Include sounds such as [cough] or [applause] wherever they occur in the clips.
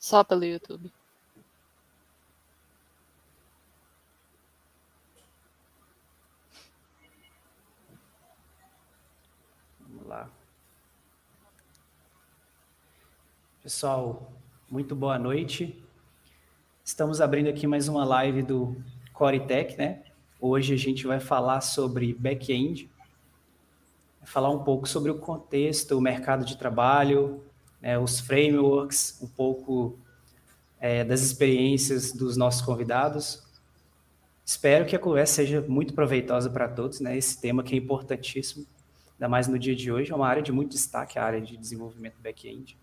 Só pelo YouTube. Vamos lá. Pessoal, muito boa noite. Estamos abrindo aqui mais uma live do Coretech, né? Hoje a gente vai falar sobre back-end, falar um pouco sobre o contexto, o mercado de trabalho, né, os frameworks, um pouco é, das experiências dos nossos convidados. Espero que a conversa seja muito proveitosa para todos, né? Esse tema que é importantíssimo, ainda mais no dia de hoje, é uma área de muito destaque, a área de desenvolvimento back-end.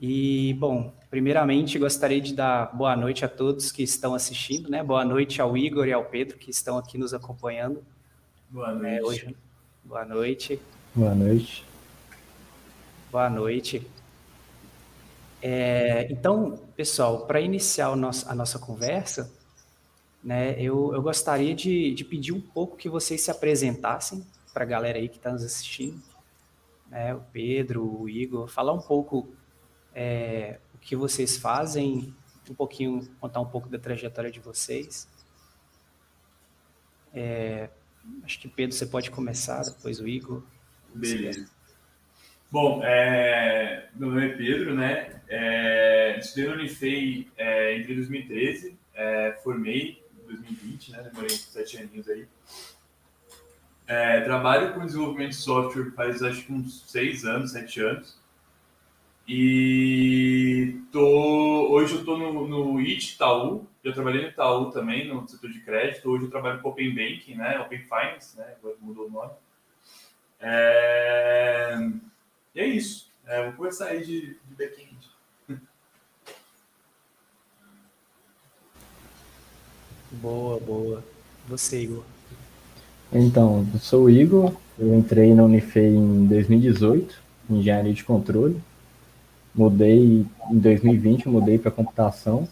E, bom, primeiramente gostaria de dar boa noite a todos que estão assistindo, né? Boa noite ao Igor e ao Pedro que estão aqui nos acompanhando. Boa noite. É, hoje. Boa noite. Boa noite. Boa noite. É, então, pessoal, para iniciar a nossa conversa, né, eu, eu gostaria de, de pedir um pouco que vocês se apresentassem para a galera aí que está nos assistindo, né, o Pedro, o Igor, falar um pouco é, o que vocês fazem, um pouquinho, contar um pouco da trajetória de vocês. É, acho que Pedro, você pode começar, depois o Igor. Beleza. Bom, é, meu nome é Pedro, né? É, estudei no Unifei é, entre 2013, é, formei em 2020, né? Demorei sete aninhos aí. É, trabalho com desenvolvimento de software faz acho que uns seis anos, sete anos. E tô, hoje eu estou no, no IT Itaú, já trabalhei no Itaú também, no setor de crédito. Hoje eu trabalho com Open Banking, né? Open Finance, né? Agora mudou o nome. É... E é isso. É, vou começar aí de, de back-end. [laughs] Boa, boa. Você, Igor. Então, eu sou o Igor, eu entrei na Unifei em 2018, em engenharia de controle. Mudei em 2020, mudei para computação.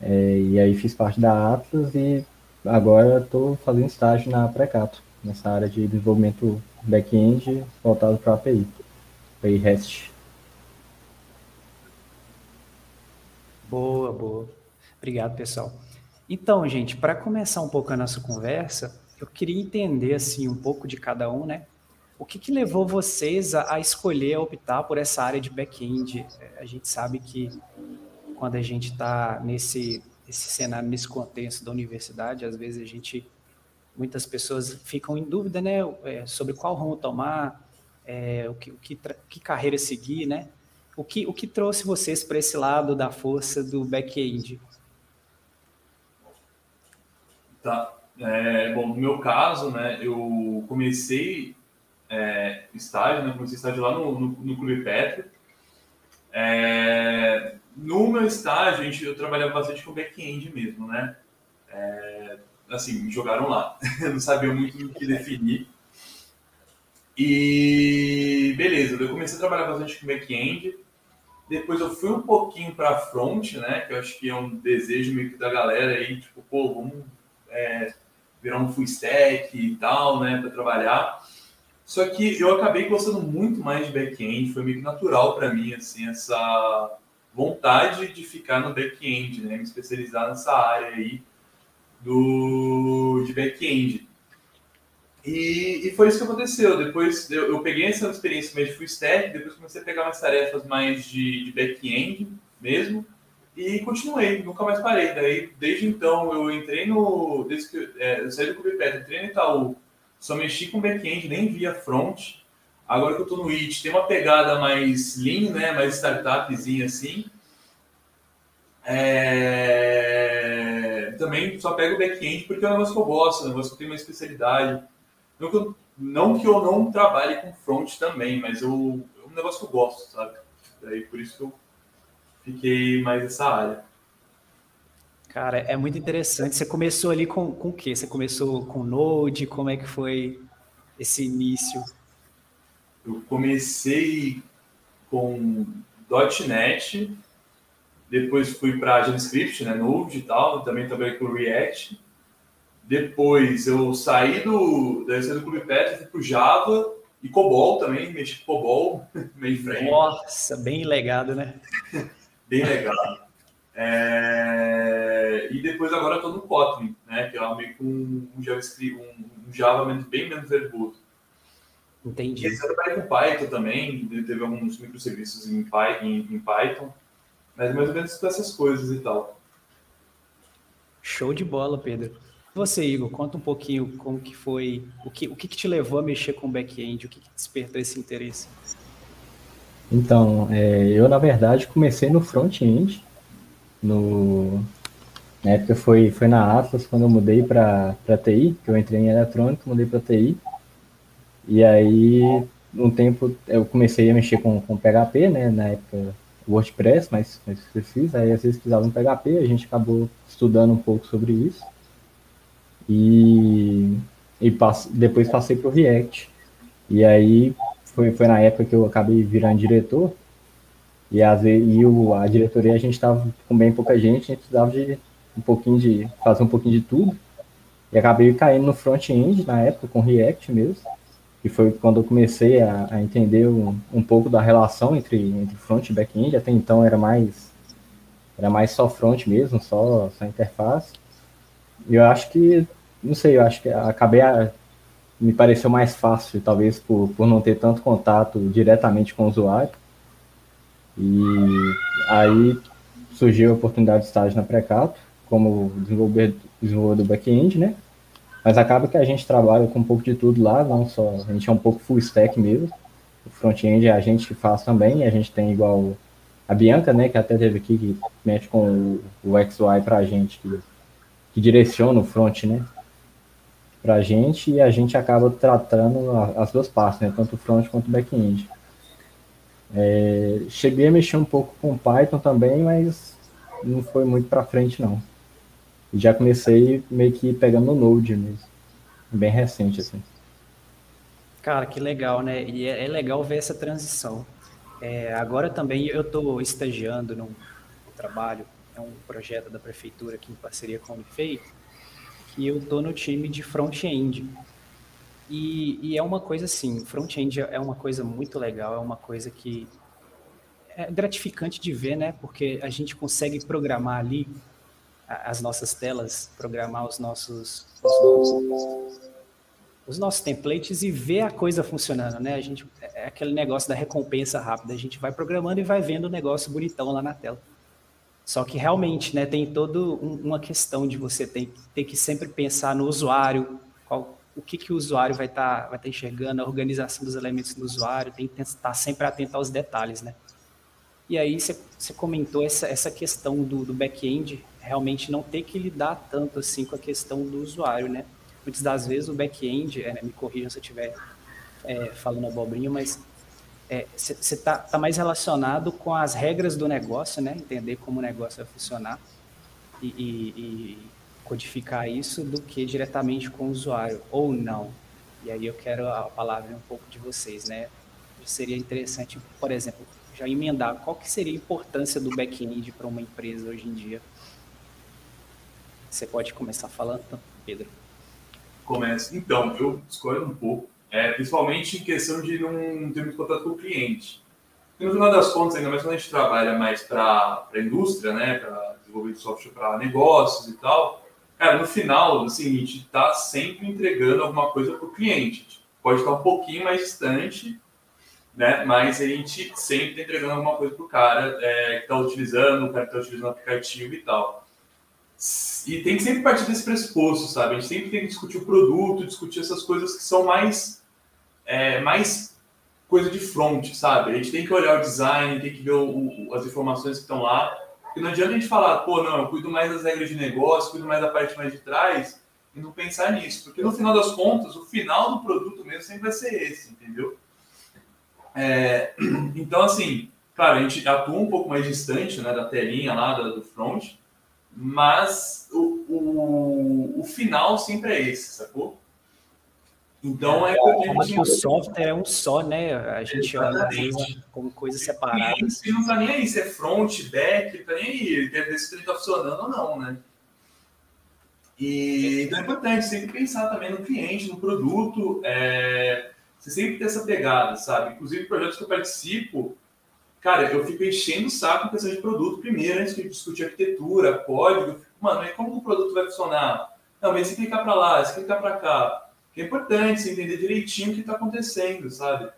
É, e aí fiz parte da Atlas e agora estou fazendo estágio na Precato, nessa área de desenvolvimento back-end voltado para API, API REST. Boa, boa. Obrigado, pessoal. Então, gente, para começar um pouco a nossa conversa, eu queria entender assim um pouco de cada um, né? O que, que levou vocês a, a, escolher, a optar por essa área de back-end? É, a gente sabe que quando a gente está nesse esse cenário, nesse contexto da universidade, às vezes a gente, muitas pessoas ficam em dúvida, né, é, sobre qual rumo tomar, é, o, que, o que, que carreira seguir, né? O que, o que trouxe vocês para esse lado da força do back-end? Tá. É, bom, no meu caso, né, eu comecei é, estágio, né? Comecei estágio lá no, no, no Clube Petro. É, no meu estágio, a gente, eu trabalhava bastante com back-end mesmo, né? Assim, jogaram lá. [laughs] não sabia muito o que definir. E beleza, eu comecei a trabalhar bastante com back-end. Depois eu fui um pouquinho para front, né? Que eu acho que é um desejo meio que da galera aí, tipo, pô, vamos é, virar um full stack e tal, né? Para trabalhar. Só que eu acabei gostando muito mais de back-end, foi meio que natural para mim, assim, essa vontade de ficar no back-end, né? Me especializar nessa área aí do, de back-end. E, e, foi isso que aconteceu. Depois eu, eu peguei essa experiência mais de full stack, depois comecei a pegar umas tarefas mais de, de back-end mesmo e continuei, nunca mais parei. Daí, desde então, eu entrei no. Desde que é, eu saí do Cubipet, entrei no Itaú só mexi com back-end, nem via front. Agora que eu estou no IT, tem uma pegada mais lean, né? Mais startupzinha assim. É... Também só pego back-end porque é um negócio que eu gosto, é um negócio que eu tenho uma especialidade. Não que eu não, que eu não trabalhe com front também, mas eu, é um negócio que eu gosto, sabe? Daí por isso que eu fiquei mais nessa área. Cara, é muito interessante. Você começou ali com, com o quê? Você começou com Node? Como é que foi esse início? Eu comecei com .NET, depois fui para JavaScript, né, Node e tal, também trabalhei com React. Depois eu saí do, saí do Clube Pet, fui para o Java, E COBOL também, mexi com COBOL, [laughs] mainframe. Nossa, bem legado, né? [laughs] bem legal. É... E depois agora estou no Kotlin, né? Que é meio com um JavaScript, um, Java bem menos verboso. Entendi. Esse eu trabalhei com Python também, teve alguns microserviços em Python, mas mais ou menos com essas coisas e tal. Show de bola, Pedro. Você, Igor, conta um pouquinho como que foi, o que, o que, que te levou a mexer com back-end, o que, que despertou esse interesse? Então, é, eu na verdade comecei no front-end, no, na época foi, foi na Atlas, quando eu mudei para TI, que eu entrei em eletrônica, mudei para TI, e aí, um tempo, eu comecei a mexer com, com PHP, né, na época WordPress, mas, mas fiz, aí às vezes precisava um PHP, a gente acabou estudando um pouco sobre isso, e, e passe, depois passei para o React. E aí foi, foi na época que eu acabei virando diretor. E, às vezes, e o, a diretoria a gente estava com bem pouca gente, a gente precisava de um pouquinho de fazer um pouquinho de tudo. E acabei caindo no front-end na época com React mesmo. E foi quando eu comecei a, a entender um, um, pouco da relação entre, entre front e back-end. Até então era mais era mais só front mesmo, só, só interface. E eu acho que não sei, eu acho que acabei a, me pareceu mais fácil, talvez por, por não ter tanto contato diretamente com o usuário. E aí surgiu a oportunidade de estágio na Precato, como desenvolvedor, desenvolvedor do back-end, né? Mas acaba que a gente trabalha com um pouco de tudo lá, não só, a gente é um pouco full stack mesmo. O front-end é a gente que faz também, a gente tem igual a Bianca, né, que até teve aqui, que mexe com o, o XY pra gente, que, que direciona o front, né? para a gente e a gente acaba tratando as duas partes, né, tanto o front quanto o back-end. É, cheguei a mexer um pouco com Python também, mas não foi muito para frente não. Já comecei meio que pegando no Node mesmo, bem recente assim. Cara, que legal, né? E é, é legal ver essa transição. É, agora também eu estou estagiando num trabalho, é um projeto da prefeitura aqui em parceria com a Unifei, e eu tô no time de front-end. E, e, é uma coisa assim, front-end é uma coisa muito legal, é uma coisa que é gratificante de ver, né? Porque a gente consegue programar ali as nossas telas, programar os nossos, os nossos, os nossos templates e ver a coisa funcionando, né? A gente é aquele negócio da recompensa rápida, a gente vai programando e vai vendo o negócio bonitão lá na tela. Só que realmente, né, tem toda um, uma questão de você ter, ter que sempre pensar no usuário, qual, o que, que o usuário vai estar tá, vai tá enxergando, a organização dos elementos do usuário, tem que estar sempre atento aos detalhes, né? E aí você comentou essa, essa questão do, do back-end, realmente não ter que lidar tanto assim com a questão do usuário, né? Muitas das vezes o back-end, é, me corrijam se eu estiver é, falando abobrinho, mas você é, está tá mais relacionado com as regras do negócio, né? Entender como o negócio vai funcionar e, e, e, codificar isso do que diretamente com o usuário, ou não. E aí eu quero a palavra um pouco de vocês, né? Seria interessante, por exemplo, já emendar qual que seria a importância do back-end para uma empresa hoje em dia. Você pode começar falando, Pedro? Começa. Então, eu discordo um pouco é, principalmente em questão de não ter muito contato com o cliente. E no final das contas, ainda mais quando a gente trabalha mais para a indústria, né, para desenvolver software para negócios e tal, cara, no final, assim, a gente está sempre entregando alguma coisa para o cliente. Pode estar um pouquinho mais distante, né, mas a gente sempre está entregando alguma coisa para o cara é, que está utilizando, o cara que está utilizando o aplicativo e tal. E tem que sempre partir desse pressuposto, sabe? A gente sempre tem que discutir o produto, discutir essas coisas que são mais, é, mais coisa de front, sabe? A gente tem que olhar o design, tem que ver o, o, as informações que estão lá. Porque não adianta a gente falar, pô, não, eu cuido mais das regras de negócio, cuido mais da parte mais de trás, e não pensar nisso. Porque no final das contas, o final do produto mesmo sempre vai ser esse, entendeu? É, [clears throat] então, assim, claro, a gente atua um pouco mais distante né, da telinha lá, do front, mas o, o, o final sempre é esse, sacou? Então é, é que o software é um só, né? A gente olha como coisas separadas. E não tá nem aí se é front, back, tá nem aí. Quer ver se ele tá funcionando ou não, né? E então é importante sempre pensar também no cliente, no produto. É... você sempre tem essa pegada, sabe? Inclusive, projetos que eu participo, cara, eu fico enchendo o saco em questão de produto primeiro, antes de discutir arquitetura, código. Mano, como o produto vai funcionar? Não, mas se clicar para lá, se clicar para cá. É importante você entender direitinho o que está acontecendo, sabe?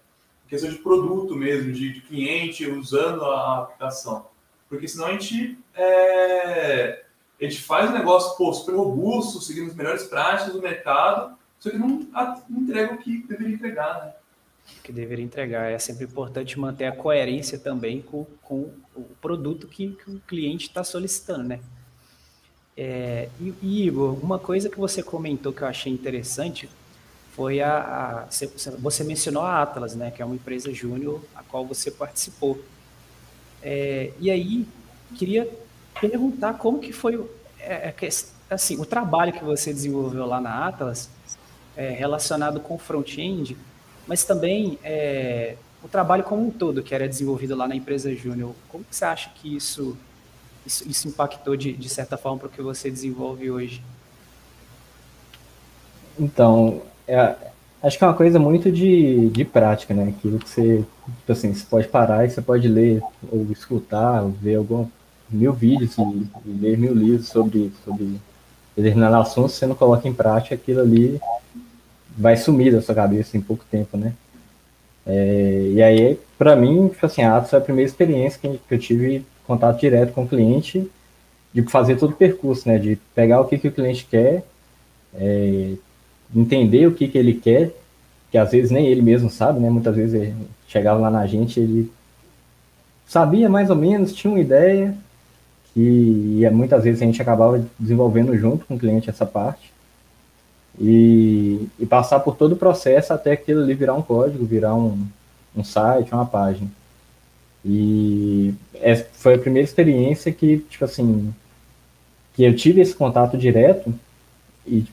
Questão de produto mesmo, de, de, cliente usando a aplicação. Porque senão a gente, é, a gente faz um negócio pô, super robusto, seguindo as melhores práticas do mercado, só que não entrega o que deveria entregar, né? Que deveria entregar. É sempre importante manter a coerência também com, com o produto que, que o cliente está solicitando, né? É, e, Igor, uma coisa que você comentou que eu achei interessante foi a, a você mencionou a Atlas, né, que é uma empresa júnior a qual você participou. É, e aí queria perguntar como que foi é, é assim o trabalho que você desenvolveu lá na Atlas é, relacionado com front-end, mas também é, o trabalho como um todo que era desenvolvido lá na empresa júnior. Como você acha que isso isso, isso impactou de, de certa forma para o que você desenvolve hoje? Então, é, acho que é uma coisa muito de, de prática, né? Aquilo que você, tipo assim, você pode parar e você pode ler ou escutar, ou ver algum, mil vídeos e, e, ler mil livros sobre, sobre determinado assunto, você não coloca em prática, aquilo ali vai sumir da sua cabeça em pouco tempo, né? É, e aí, para mim, tipo assim, a Atos foi a primeira experiência que, que eu tive contato direto com o cliente, de fazer todo o percurso, né? De pegar o que, que o cliente quer, é, entender o que, que ele quer, que às vezes nem ele mesmo sabe, né? Muitas vezes ele chegava lá na gente, ele sabia mais ou menos, tinha uma ideia, e, e muitas vezes a gente acabava desenvolvendo junto com o cliente essa parte, e, e passar por todo o processo até aquilo ali virar um código, virar um, um site, uma página. E é, foi a primeira experiência que, tipo assim, que eu tive esse contato direto e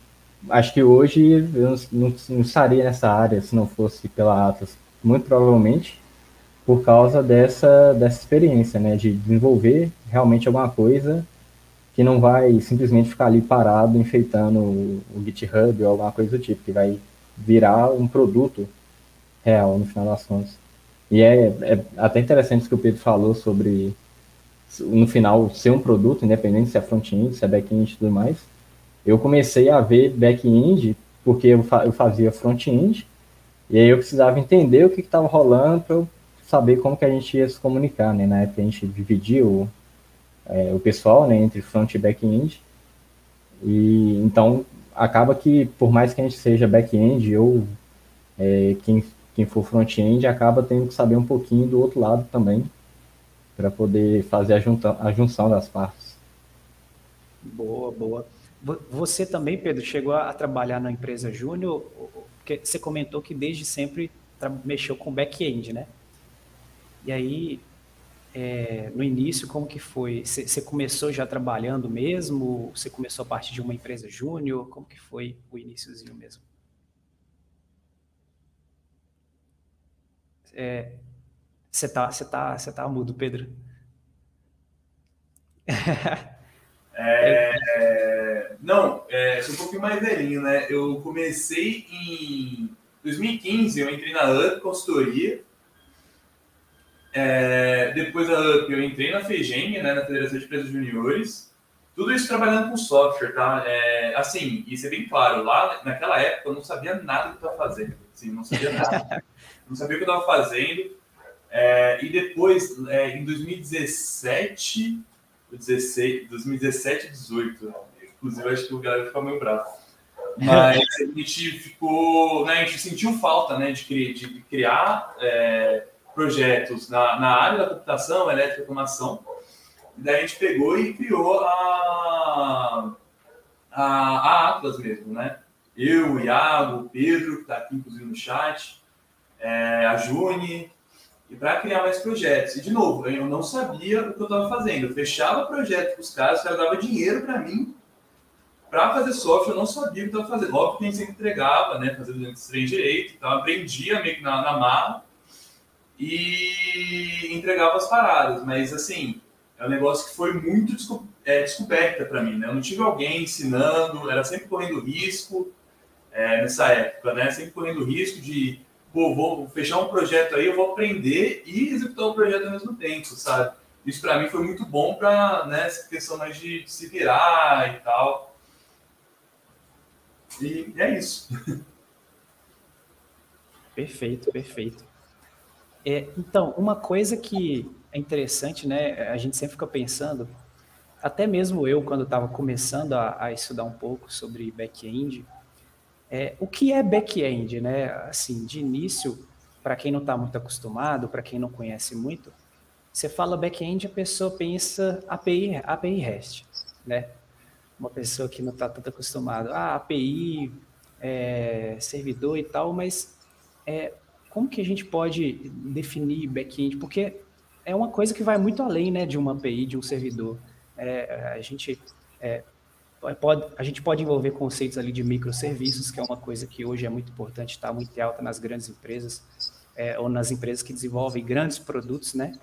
acho que hoje eu não, não, estaria nessa área se não fosse pela Atlas, muito provavelmente por causa dessa, dessa experiência, né, de desenvolver realmente alguma coisa que não vai simplesmente ficar ali parado enfeitando o, o GitHub ou alguma coisa do tipo, que vai virar um produto real no final das contas. E é, é até interessante isso que o Pedro falou sobre no final ser um produto, independente se é front-end, se é back-end e tudo mais eu comecei a ver back-end porque eu, fa eu fazia front-end e aí eu precisava entender o que estava rolando para eu saber como que a gente ia se comunicar, né? Na época a gente dividiu é, o pessoal, né, entre front e back-end. E então acaba que por mais que a gente seja back-end ou é, quem, quem for front-end acaba tendo que saber um pouquinho do outro lado também para poder fazer a, junta, a junção das partes. Boa, boa. Você também, Pedro, chegou a trabalhar na empresa júnior, porque você comentou que desde sempre mexeu com back-end, né? E aí, é, no início, como que foi? Você começou já trabalhando mesmo? Você começou a partir de uma empresa júnior? Como que foi o iníciozinho mesmo? Você é, tá, você tá, você tá mudo, Pedro? [laughs] É, não, é, sou um pouquinho mais velhinho, né? Eu comecei em 2015, eu entrei na UP Consultoria. É, depois da UP, eu entrei na FEGEM, né, na Federação de Empresas Juniores. Tudo isso trabalhando com software, tá? É, assim, isso é bem claro. Lá, naquela época, eu não sabia nada do que eu estava fazendo. Assim, não sabia nada. [laughs] não sabia o que eu estava fazendo. É, e depois, é, em 2017, 16, 2017 e 18. Inclusive, acho que o galera ficou meio bravo. Mas a gente ficou. Né, a gente sentiu falta né, de, criar, de criar é, projetos na, na área da computação, elétrica automação. E daí a gente pegou e criou a, a, a Atlas mesmo, né? Eu, o Iago, o Pedro, que está aqui inclusive no chat, é, a Juni, e para criar mais projetos. E, de novo, eu não sabia o que eu estava fazendo. Eu fechava projeto com os caras, os caras davam dinheiro para mim para fazer software, eu não sabia o que estava fazendo. Óbvio que a gente entregava, né, fazendo trem direito, então aprendia meio que na, na marra e entregava as paradas. Mas, assim, é um negócio que foi muito desco é, descoberta para mim, né? Eu não tive alguém ensinando, era sempre correndo risco é, nessa época, né? Sempre correndo risco de pô, vou fechar um projeto aí, eu vou aprender e executar o um projeto ao mesmo tempo, sabe? Isso para mim foi muito bom para né, essa questão mais de se virar e tal. E é isso. [laughs] Perfeito, perfeito. É, então, uma coisa que é interessante, né? A gente sempre fica pensando, até mesmo eu, quando estava começando a, a, estudar um pouco sobre back-end, é, o que é back-end, né? Assim, de início, para quem não está muito acostumado, para quem não conhece muito, você fala back-end, a pessoa pensa API, API REST, né? Uma pessoa que não está tanto acostumada, ah, API, é, servidor e tal, mas é, como que a gente pode definir back-end? Porque é uma coisa que vai muito além, né, de uma API, de um servidor. É, a gente é, pode, a gente pode envolver conceitos ali de microserviços, que é uma coisa que hoje é muito importante, está muito alta nas grandes empresas, é, ou nas empresas que desenvolvem grandes produtos, né?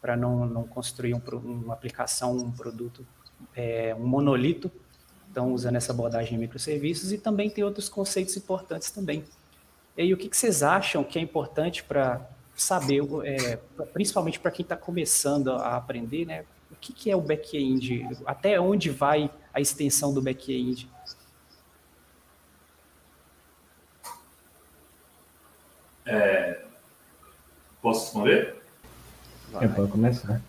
Para não, não construir um, uma aplicação, um produto, é, um monolito. Então, usando essa abordagem de microserviços. E também tem outros conceitos importantes também. E aí, o que, que vocês acham que é importante para saber, é, principalmente para quem está começando a aprender, né? O que, que é o back-end? Até onde vai a extensão do back-end? É, posso responder? Vai. Eu posso começar.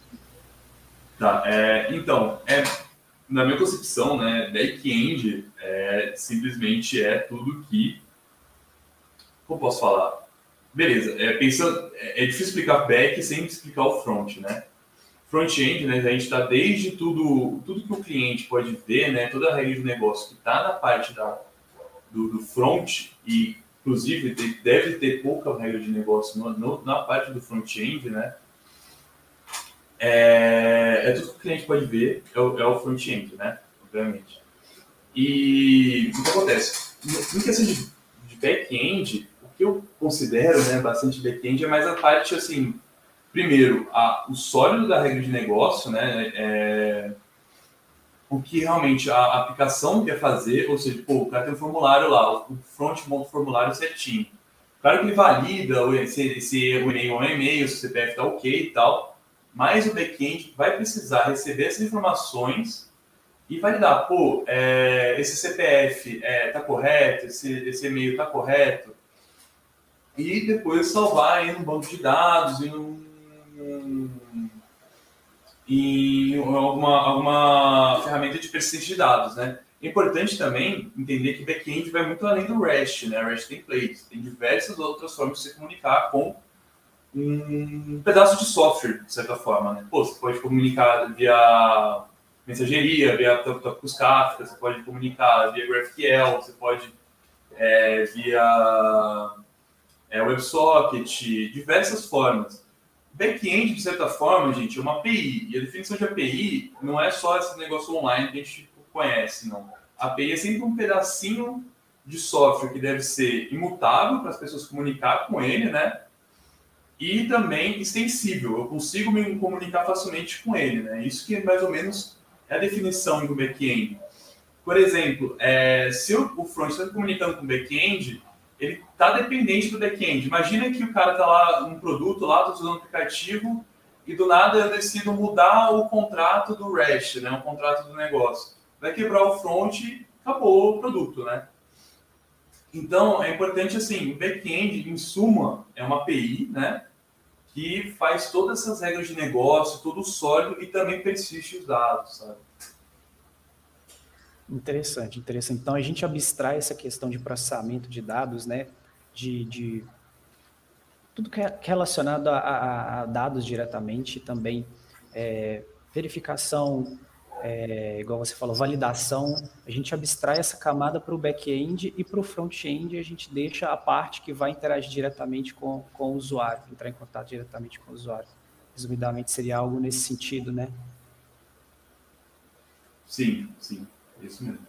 Tá, é, então, é, na minha concepção, né, back-end é, simplesmente é tudo que. Como posso falar? Beleza, é, pensando, é, é difícil explicar back sem explicar o front, né? front-end, né, a gente está desde tudo, tudo que o cliente pode ver, né, toda a regra de negócio que está na parte da, do, do, front, e inclusive deve ter pouca regra de negócio no, no, na parte do front-end, né, é, é, tudo que o cliente pode ver, é o, é o front-end, né, obviamente. E o que acontece? Em questão de, de back-end, que eu considero né, bastante back-end é mais a parte, assim, primeiro, a, o sólido da regra de negócio, né? É, o que realmente a aplicação quer fazer, ou seja, pô, o cara tem um formulário lá, o front monta o formulário certinho. Claro que ele valida se, se o e-mail é um e-mail, se o CPF está ok e tal, mas o back-end vai precisar receber essas informações e validar, pô, é, esse CPF está é, tá correto, esse, esse e-mail está correto, e depois salvar em um banco de dados, em um em alguma, alguma ferramenta de persistência de dados, né? É importante também entender que back-end vai muito além do REST, né? REST Templates. Tem diversas outras formas de se comunicar com um pedaço de software, de certa forma, né? Pô, você pode comunicar via mensageria, via tópicos Kafka, você pode comunicar via GraphQL, você pode é, via é, WebSocket, diversas formas. Back-end, de certa forma, gente, é uma API. E a definição de API não é só esse negócio online que a gente conhece, não. A API é sempre um pedacinho de software que deve ser imutável para as pessoas comunicar com ele, né? E também extensível. Eu consigo me comunicar facilmente com ele, né? Isso que mais ou menos é a definição do back-end. Por exemplo, é, se o front está comunicando com o back-end, ele está dependente do back-end. Imagina que o cara está lá, um produto lá, está usando um aplicativo, e do nada eu decido mudar o contrato do REST, né, o contrato do negócio. Vai quebrar o front acabou o produto, né? Então, é importante assim, o back-end, em suma, é uma API, né? Que faz todas essas regras de negócio, todo sólido e também persiste os dados, sabe? Interessante, interessante. Então a gente abstrai essa questão de processamento de dados, né? De, de tudo que é relacionado a, a, a dados diretamente, também é, verificação, é, igual você falou, validação. A gente abstrai essa camada para o back-end e para o front-end a gente deixa a parte que vai interagir diretamente com, com o usuário, entrar em contato diretamente com o usuário. Resumidamente seria algo nesse sentido, né? Sim, sim. Isso mesmo.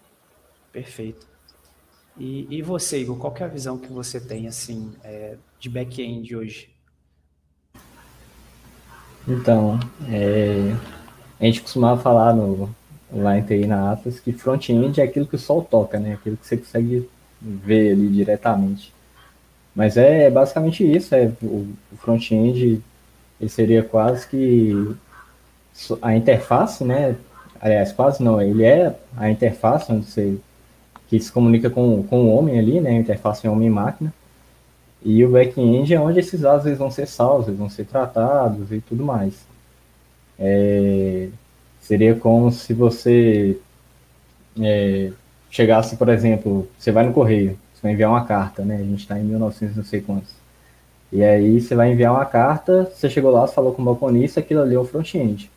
Perfeito. E, e você, Igor, qual é a visão que você tem assim é, de back-end hoje? Então, é, a gente costumava falar no, lá em TI na Atlas que front-end é aquilo que o sol toca, né? Aquilo que você consegue ver ali diretamente. Mas é basicamente isso, é, o, o front-end ele seria quase que a interface, né? Aliás, quase não, ele é a interface onde você que se comunica com, com o homem ali, né? A interface homem-máquina. E o back-end é onde esses dados vão ser salvos, eles vão ser tratados e tudo mais. É, seria como se você é, chegasse, por exemplo, você vai no correio, você vai enviar uma carta, né? A gente está em 1900 não sei quantos. E aí você vai enviar uma carta, você chegou lá, falou com o balconista, aquilo ali é o front-end.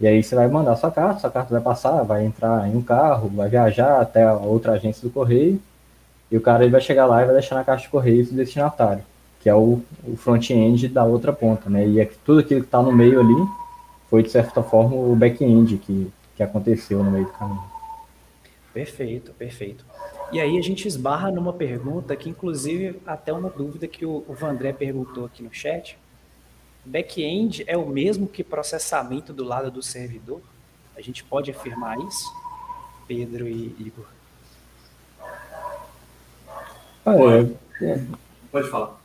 E aí você vai mandar sua carta, sua carta vai passar, vai entrar em um carro, vai viajar até a outra agência do correio, e o cara ele vai chegar lá e vai deixar na caixa de correio do destinatário, que é o, o front-end da outra ponta, né? E é tudo aquilo que está no meio ali foi, de certa forma, o back-end que, que aconteceu no meio do caminho. Perfeito, perfeito. E aí a gente esbarra numa pergunta que, inclusive, até uma dúvida que o, o Vandré perguntou aqui no chat. Back-end é o mesmo que processamento do lado do servidor? A gente pode afirmar isso? Pedro e Igor. Ah, pode. É, pode falar.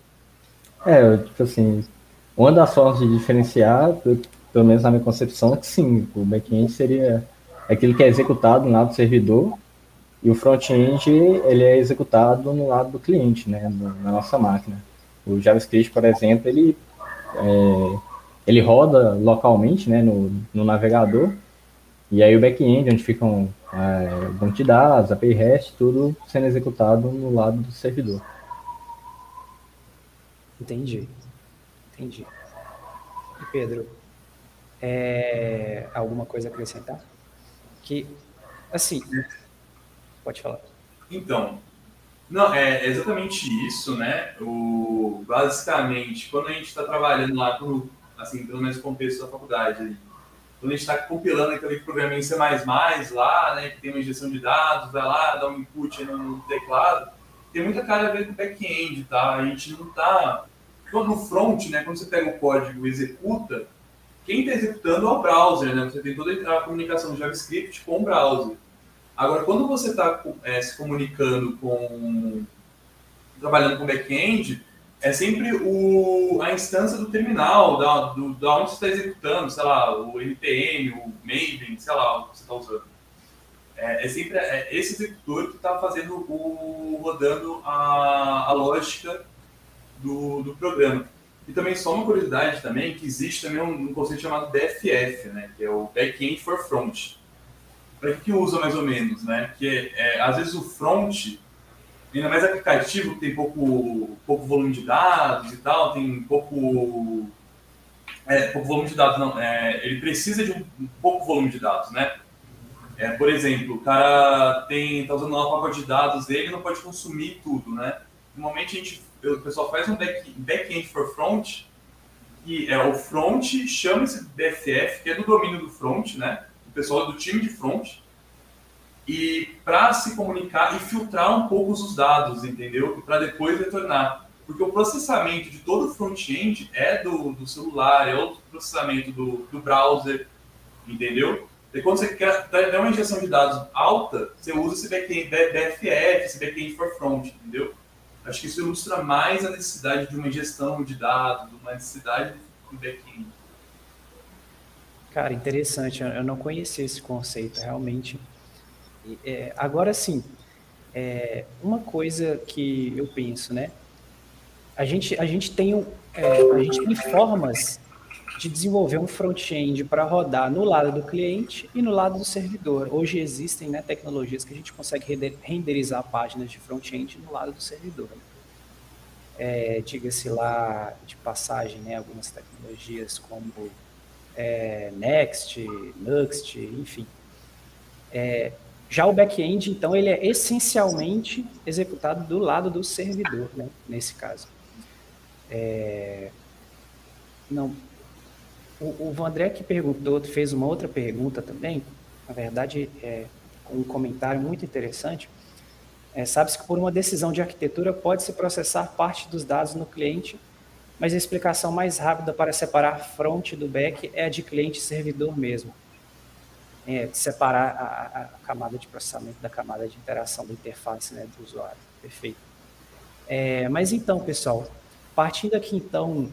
É, tipo assim, uma das formas de diferenciar, pelo menos na minha concepção, é que sim, o back-end seria aquilo que é executado no lado do servidor e o front-end ele é executado no lado do cliente, né, na nossa máquina. O JavaScript, por exemplo, ele, é, ele roda localmente né, no, no navegador, e aí o back-end, onde ficam é, banco de dados, API REST, tudo sendo executado no lado do servidor. Entendi. Entendi. E Pedro, é, alguma coisa a acrescentar? Que, assim, Pode falar. Então, não, é exatamente isso, né? O, basicamente, quando a gente está trabalhando lá, com, assim, pelo menos no contexto da faculdade, quando a gente está compilando aquele programa em C++ lá, né, que tem uma injeção de dados, vai lá, dá um input no, teclado, tem muita cara a ver com back-end, tá? A gente não está... No front, né, quando você pega o código e executa, quem está executando é o browser, né? Você tem toda a comunicação JavaScript com o browser. Agora, quando você está é, se comunicando com. trabalhando com back-end, é sempre o, a instância do terminal, da, do, da onde você está executando, sei lá, o NPM, o Maven, sei lá, o que você está usando. É, é sempre é esse executor que está fazendo o. rodando a, a lógica do, do programa. E também só uma curiosidade também, que existe também um, um conceito chamado BFF, né, que é o Backend for Front para que, que usa mais ou menos, né? Porque é, às vezes o front, ainda mais aplicativo, tem pouco, pouco volume de dados e tal, tem pouco. É, pouco volume de dados, não. É, ele precisa de um, um, pouco volume de dados, né? É, por exemplo, o cara tem, tá usando uma pacote de dados dele não pode consumir tudo, né? Normalmente a gente, o pessoal faz um back, back-end for front, e é o front chama esse BFF, que é do domínio do front, né? Pessoal do time de front, e para se comunicar e filtrar um pouco os dados, entendeu? Para depois retornar. Porque o processamento de todo o front-end é do, do celular, é o processamento do, do browser, entendeu? E quando você quer dar uma injeção de dados alta, você usa esse backend BFF, esse backend for front, entendeu? Acho que isso ilustra mais a necessidade de uma ingestão de dados, uma necessidade do backend. Cara, interessante. Eu não conhecia esse conceito, realmente. É, agora sim, é, uma coisa que eu penso, né? A gente, a gente tem, é, a gente tem formas de desenvolver um front-end para rodar no lado do cliente e no lado do servidor. Hoje existem né, tecnologias que a gente consegue renderizar páginas de front-end no lado do servidor. Né? É, Diga-se lá de passagem, né, algumas tecnologias como é, Next, Nuxt, enfim. É, já o back-end, então, ele é essencialmente executado do lado do servidor, né, nesse caso. É, não, o, o Vandré que perguntou, fez uma outra pergunta também, na verdade, é, um comentário muito interessante. É, Sabe-se que por uma decisão de arquitetura pode-se processar parte dos dados no cliente mas a explicação mais rápida para separar front do back é a de cliente servidor mesmo. É, separar a, a, camada de processamento da camada de interação da interface né, do usuário. Perfeito. É, mas então, pessoal, partindo aqui então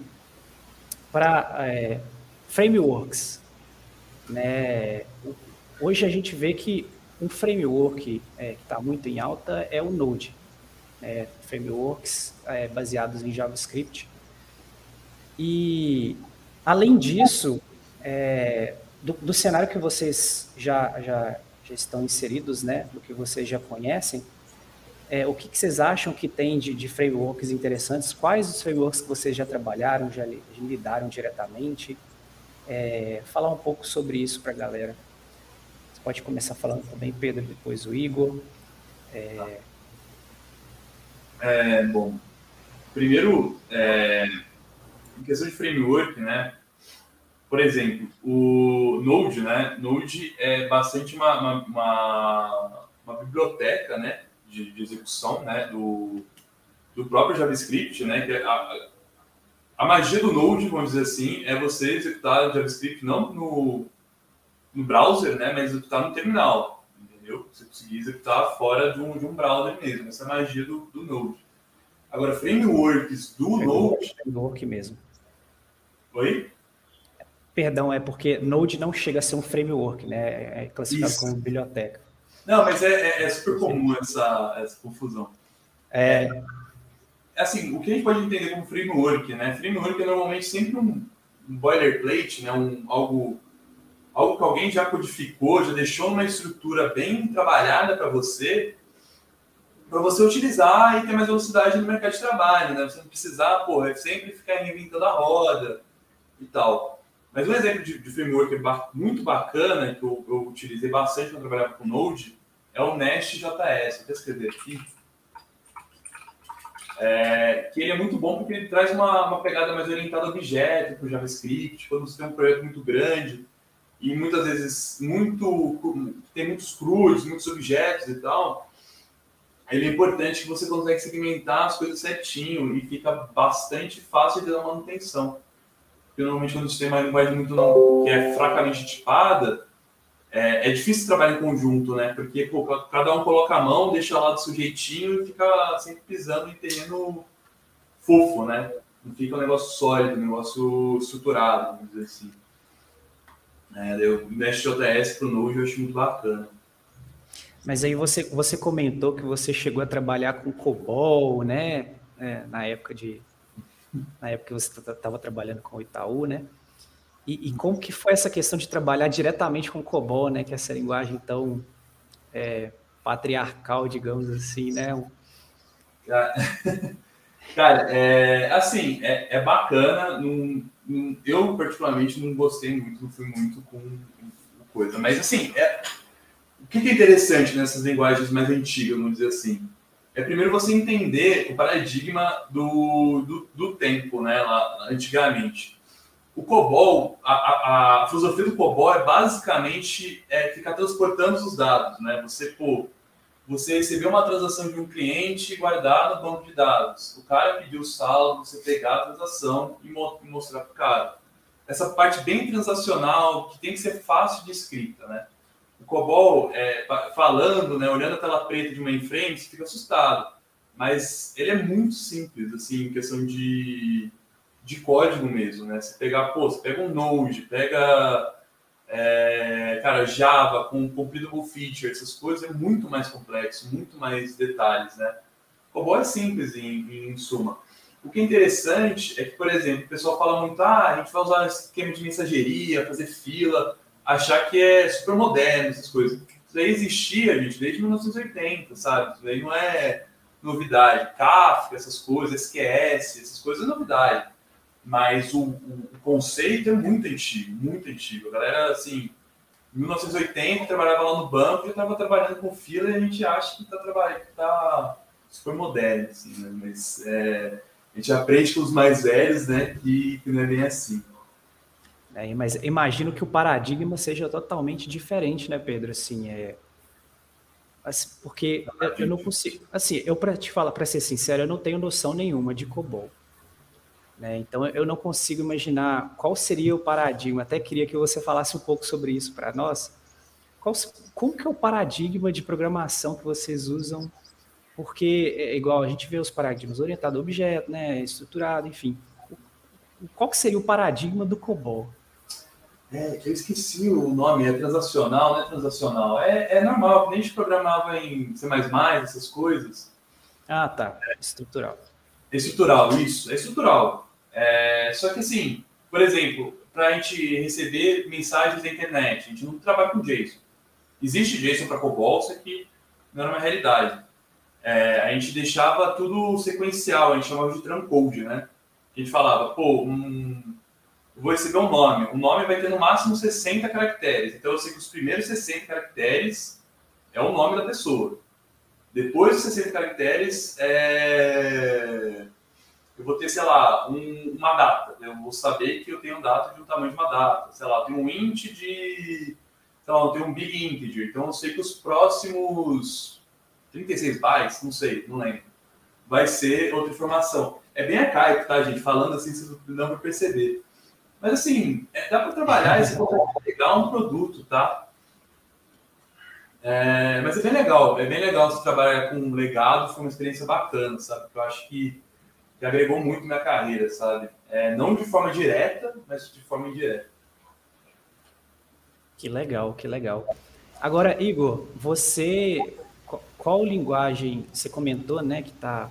para é, frameworks, né? Hoje a gente vê que um framework é, que está muito em alta é o Node, né? frameworks é, baseados em JavaScript. E além disso, é, do, do, cenário que vocês já, já, já estão inseridos, né, do que vocês já conhecem, é, o que, que, vocês acham que tem de, de, frameworks interessantes? Quais os frameworks que vocês já trabalharam, já, lidaram diretamente? É, falar um pouco sobre isso para a galera. Você pode começar falando também, Pedro, depois o Igor. É... é bom, primeiro, é, em questão de framework, né? Por exemplo, o Node, né? Node é bastante uma, uma, uma, uma biblioteca, né? de, de execução né, do, do próprio JavaScript, né, que é a, a magia do Node, vamos dizer assim, é você executar JavaScript não no, no browser, né, mas executar no terminal, entendeu? Você conseguir executar fora de um, de um browser mesmo, essa é a magia do, do Node. Agora, frameworks do é Node... Framework mesmo. Oi? Perdão, é porque Node não chega a ser um framework, né? É classificado Isso. como biblioteca. Não, mas é, é, é super comum essa, essa confusão. É, é, assim, o que a gente pode entender como framework, né? Framework é normalmente sempre um, um boilerplate, né? Um, algo, algo que alguém já codificou, já deixou uma estrutura bem trabalhada para você, para você utilizar e ter mais velocidade no mercado de trabalho, né? Você não precisar, porra, sempre ficar reinventando a roda e tal. Mas um exemplo de, de framework muito bacana, que eu, eu, utilizei bastante quando trabalhava com Node, é o Nest.js. Vou escrever aqui. É, que ele é muito bom porque ele traz uma, uma pegada mais orientada a objeto para o JavaScript, quando você tem um projeto muito grande e muitas vezes muito tem muitos CRUDs, muitos objetos e tal, ele é importante que você consegue segmentar as coisas certinho e fica bastante fácil de dar manutenção. Normalmente quando você tem uma linguagem muito não, que é fracamente tipada, é, é, difícil trabalhar em conjunto, né? Porque pô, cada um coloca a mão, deixa lá do sujeitinho e fica sempre pisando em terreno fofo, né? Não fica um negócio sólido, um negócio estruturado, vamos dizer assim. É, eu mexo JS para o Node eu acho muito bacana. Mas aí você, você comentou que você chegou a trabalhar com COBOL, né? É, na época de na época que você estava trabalhando com o Itaú, né? E, e, como que foi essa questão de trabalhar diretamente com o COBOL, né? Que é essa linguagem tão é, patriarcal, digamos assim, né? [laughs] Cara, é, assim, é, é bacana. Eu, particularmente, não gostei muito, não fui muito com coisa. Mas, assim, é, o que é interessante nessas linguagens mais antigas, vamos dizer assim? É primeiro você entender o paradigma do, do, do tempo, né, lá antigamente. O COBOL, a, a, a, filosofia do COBOL é basicamente é, ficar transportando os dados, né? Você, pô, você recebeu uma transação de um cliente e guardar no banco de dados. O cara pediu saldo, você pegar a transação e mostrar para o cara. Essa parte bem transacional, que tem que ser fácil de escrita, né? O COBOL é, falando, né, olhando a tela preta de mainframe, você fica assustado. Mas ele é muito simples, assim, em questão de, de código mesmo, né? Você pegar, pô, você pega um Node, pega, é, cara, Java com completable feature, essas coisas, é muito mais complexo, muito mais detalhes, né? COBOL é simples, em, em suma. O que é interessante é que, por exemplo, o pessoal fala muito, ah, a gente vai usar esquema de mensageria, fazer fila achar que é super moderno, essas coisas. Isso daí existia, gente, desde 1980, sabe? Isso daí não é novidade. Kafka, essas coisas, SQS, essas coisas é novidade. Mas o, o, o conceito é muito antigo, muito antigo. A galera, assim, em 1980 trabalhava lá no banco e estava trabalhando com fila e a gente acha que está trabalhando, que está super moderno, assim, né? Mas é, a gente aprende com os mais velhos, né, que, que não é bem assim. É, mas imagino que o paradigma seja totalmente diferente, né, Pedro? Assim, é, assim, porque eu, eu, não consigo. Assim, eu para te falar, para ser sincero, eu não tenho noção nenhuma de COBOL. Né? Então eu não consigo imaginar qual seria o paradigma. Até queria que você falasse um pouco sobre isso para nós. Qual, como que é o paradigma de programação que vocês usam Porque é igual a gente vê os paradigmas orientado a objeto, né, estruturado, enfim. Qual que seria o paradigma do COBOL? É, que eu esqueci o nome, é transacional, não é transacional. É, é normal, nem a gente programava em C++, essas coisas. Ah, tá. Estrutural. Estrutural, isso. É estrutural. É, só que assim, por exemplo, para a gente receber mensagens da internet, a gente não trabalha com JSON. Existe JSON para COBOL, isso aqui não era uma realidade. É, a gente deixava tudo sequencial, a gente chamava de transcode, né? A gente falava, pô, um, eu vou receber um nome. O nome vai ter no máximo 60 caracteres. Então eu sei que os primeiros 60 caracteres é o nome da pessoa. Depois dos 60 caracteres, é... eu vou ter, sei lá, um, uma data. Eu vou saber que eu tenho data de um tamanho de uma data. Sei lá, eu tenho um int de. Sei lá, eu tenho um big integer. Então eu sei que os próximos 36 bytes, não sei, não lembro, vai ser outra informação. É bem arcaico, tá, gente? Falando assim, vocês não para perceber. Mas assim, é, dá para trabalhar e consegue pegar um produto, tá? É, mas é bem legal, é bem legal você trabalhar com um legado, foi uma experiência bacana, sabe? Eu acho que, que agregou muito na carreira, sabe? É, não de forma direta, mas de forma indireta. Que legal, que legal. Agora, Igor, você qual linguagem você comentou, né, que tá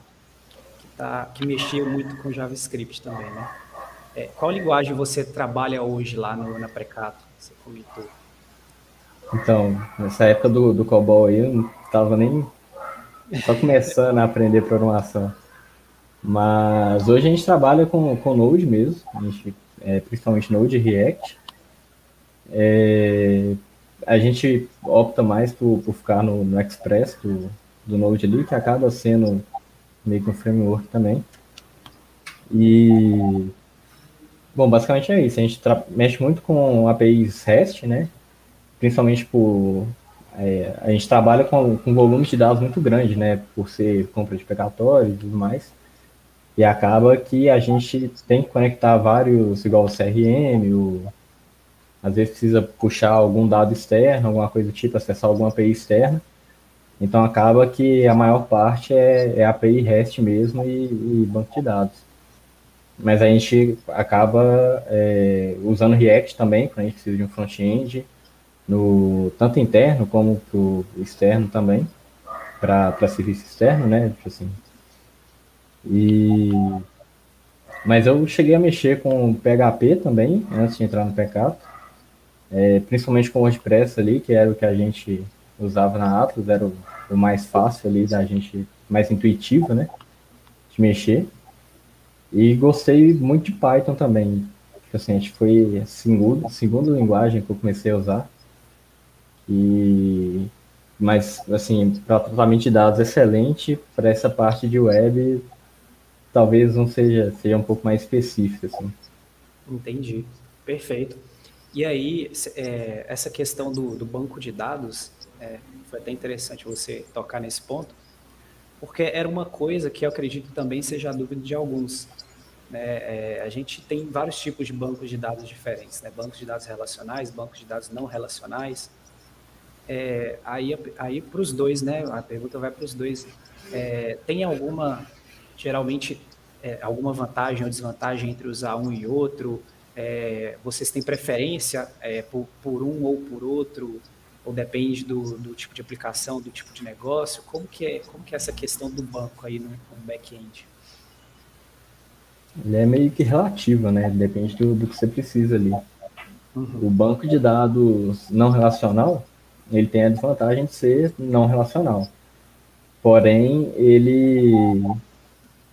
que tá que mexeu muito com JavaScript também, né? É, qual linguagem você trabalha hoje lá no, na Precato? Você comentou. Então, nessa época do, do COBOL aí, eu não estava nem só começando a aprender programação. Mas hoje a gente trabalha com, com Node mesmo, a gente, é, principalmente Node e React. É, a gente opta mais por, por ficar no, no Express do, do Node ali, que acaba sendo meio que um framework também. E, bom, basicamente é isso. A gente mexe muito com APIs REST, né? principalmente por é, a gente trabalha com, com volumes de dados muito grande, né, por ser compra de precatório e tudo mais, e acaba que a gente tem que conectar vários, igual o CRM, o, às vezes precisa puxar algum dado externo, alguma coisa do tipo, acessar alguma API externa, então acaba que a maior parte é, é API REST mesmo e, e banco de dados. Mas a gente acaba é, usando React também, quando a gente precisa de um front-end, tanto interno como externo também, para serviço externo, né? Tipo assim. E mas eu cheguei a mexer com PHP também antes de entrar no Pecado, é, principalmente com WordPress ali, que era o que a gente usava na Atlas, era o, o mais fácil ali da gente, mais intuitivo, né? De mexer. E gostei muito de Python também. Tipo assim, acho que foi a segunda, segunda linguagem que eu comecei a usar. E mas assim, para tratamento de dados excelente, para essa parte de web talvez não seja seja um pouco mais específica assim. Entendi. Perfeito. E aí, é, essa questão do, do, banco de dados, é, foi até interessante você tocar nesse ponto, porque era uma coisa que eu acredito também seja a dúvida de alguns. Né? É, a gente tem vários tipos de bancos de dados diferentes, né? bancos de dados relacionais, bancos de dados não relacionais, é, aí aí para os dois, né? A pergunta vai para os dois. É, tem alguma, geralmente, é, alguma vantagem ou desvantagem entre usar um e outro? É, vocês têm preferência é, por, por, um ou por outro? Ou depende do, do, tipo de aplicação, do tipo de negócio? Como que é, como que é essa questão do banco aí no, no back-end? Ele é meio que relativa, né? Depende do, do que você precisa ali. Uhum. O banco de dados não relacional, ele tem a desvantagem de ser não relacional. Porém, ele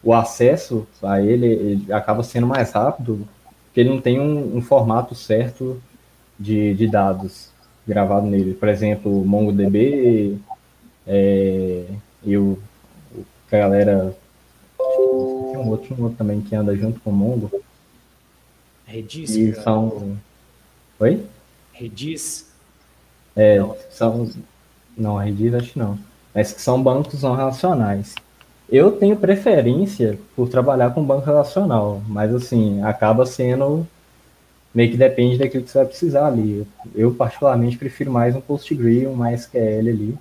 o acesso a ele, ele acaba sendo mais rápido, porque ele não tem um, um formato certo de, de, dados gravado nele. Por exemplo, o MongoDB é, e o, o a galera um outro, também que anda junto com o Mongo. Redis. E são... Oi? Redis. É, não. são. Não, Redis acho que não. Mas que são bancos não relacionais. Eu tenho preferência por trabalhar com banco relacional, mas assim, acaba sendo. Meio que depende daquilo que você vai precisar ali. Eu, particularmente, prefiro mais um PostgreSQL, um MySQL ali.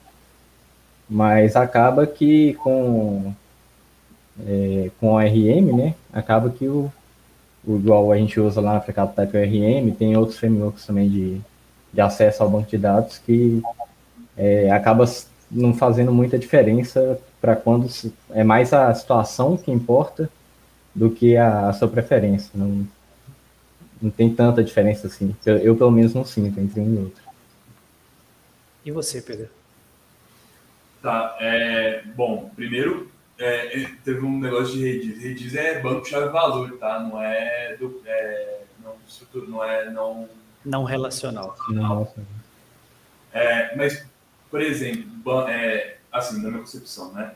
Mas acaba que com, é, com o RM, né? Acaba que o, o igual a gente usa lá na Frecato Type RM, tem outros frameworks também de, de acesso ao banco de dados que é, acaba não fazendo muita diferença para quando é mais a situação que importa do que a, a sua preferência. Não, não tem tanta diferença assim. Eu, eu, pelo menos não sinto entre um e outro. E você, Pedro? Tá, é, bom, primeiro é, teve um negócio de Redis. Redis é banco-chave valor, tá? Não é, do, é não, não é não não relacional. Não. É, mas, por exemplo, é, assim, na minha concepção, né?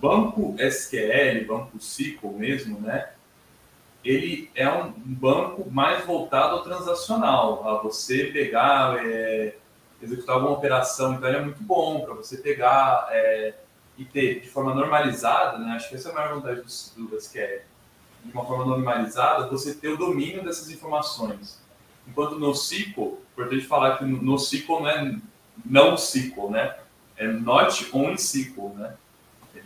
Banco SQL, banco SQL mesmo, né? Ele é um banco mais voltado ao transacional, a você pegar, é, executar alguma operação, então ele é muito bom para você pegar é, e ter de forma normalizada, né? Acho que essa é a maior vantagem do, do SQL. De uma forma normalizada, você ter o domínio dessas informações. Enquanto no SQL, importante falar que no SQL não é não SQL, né? É not on SQL, né?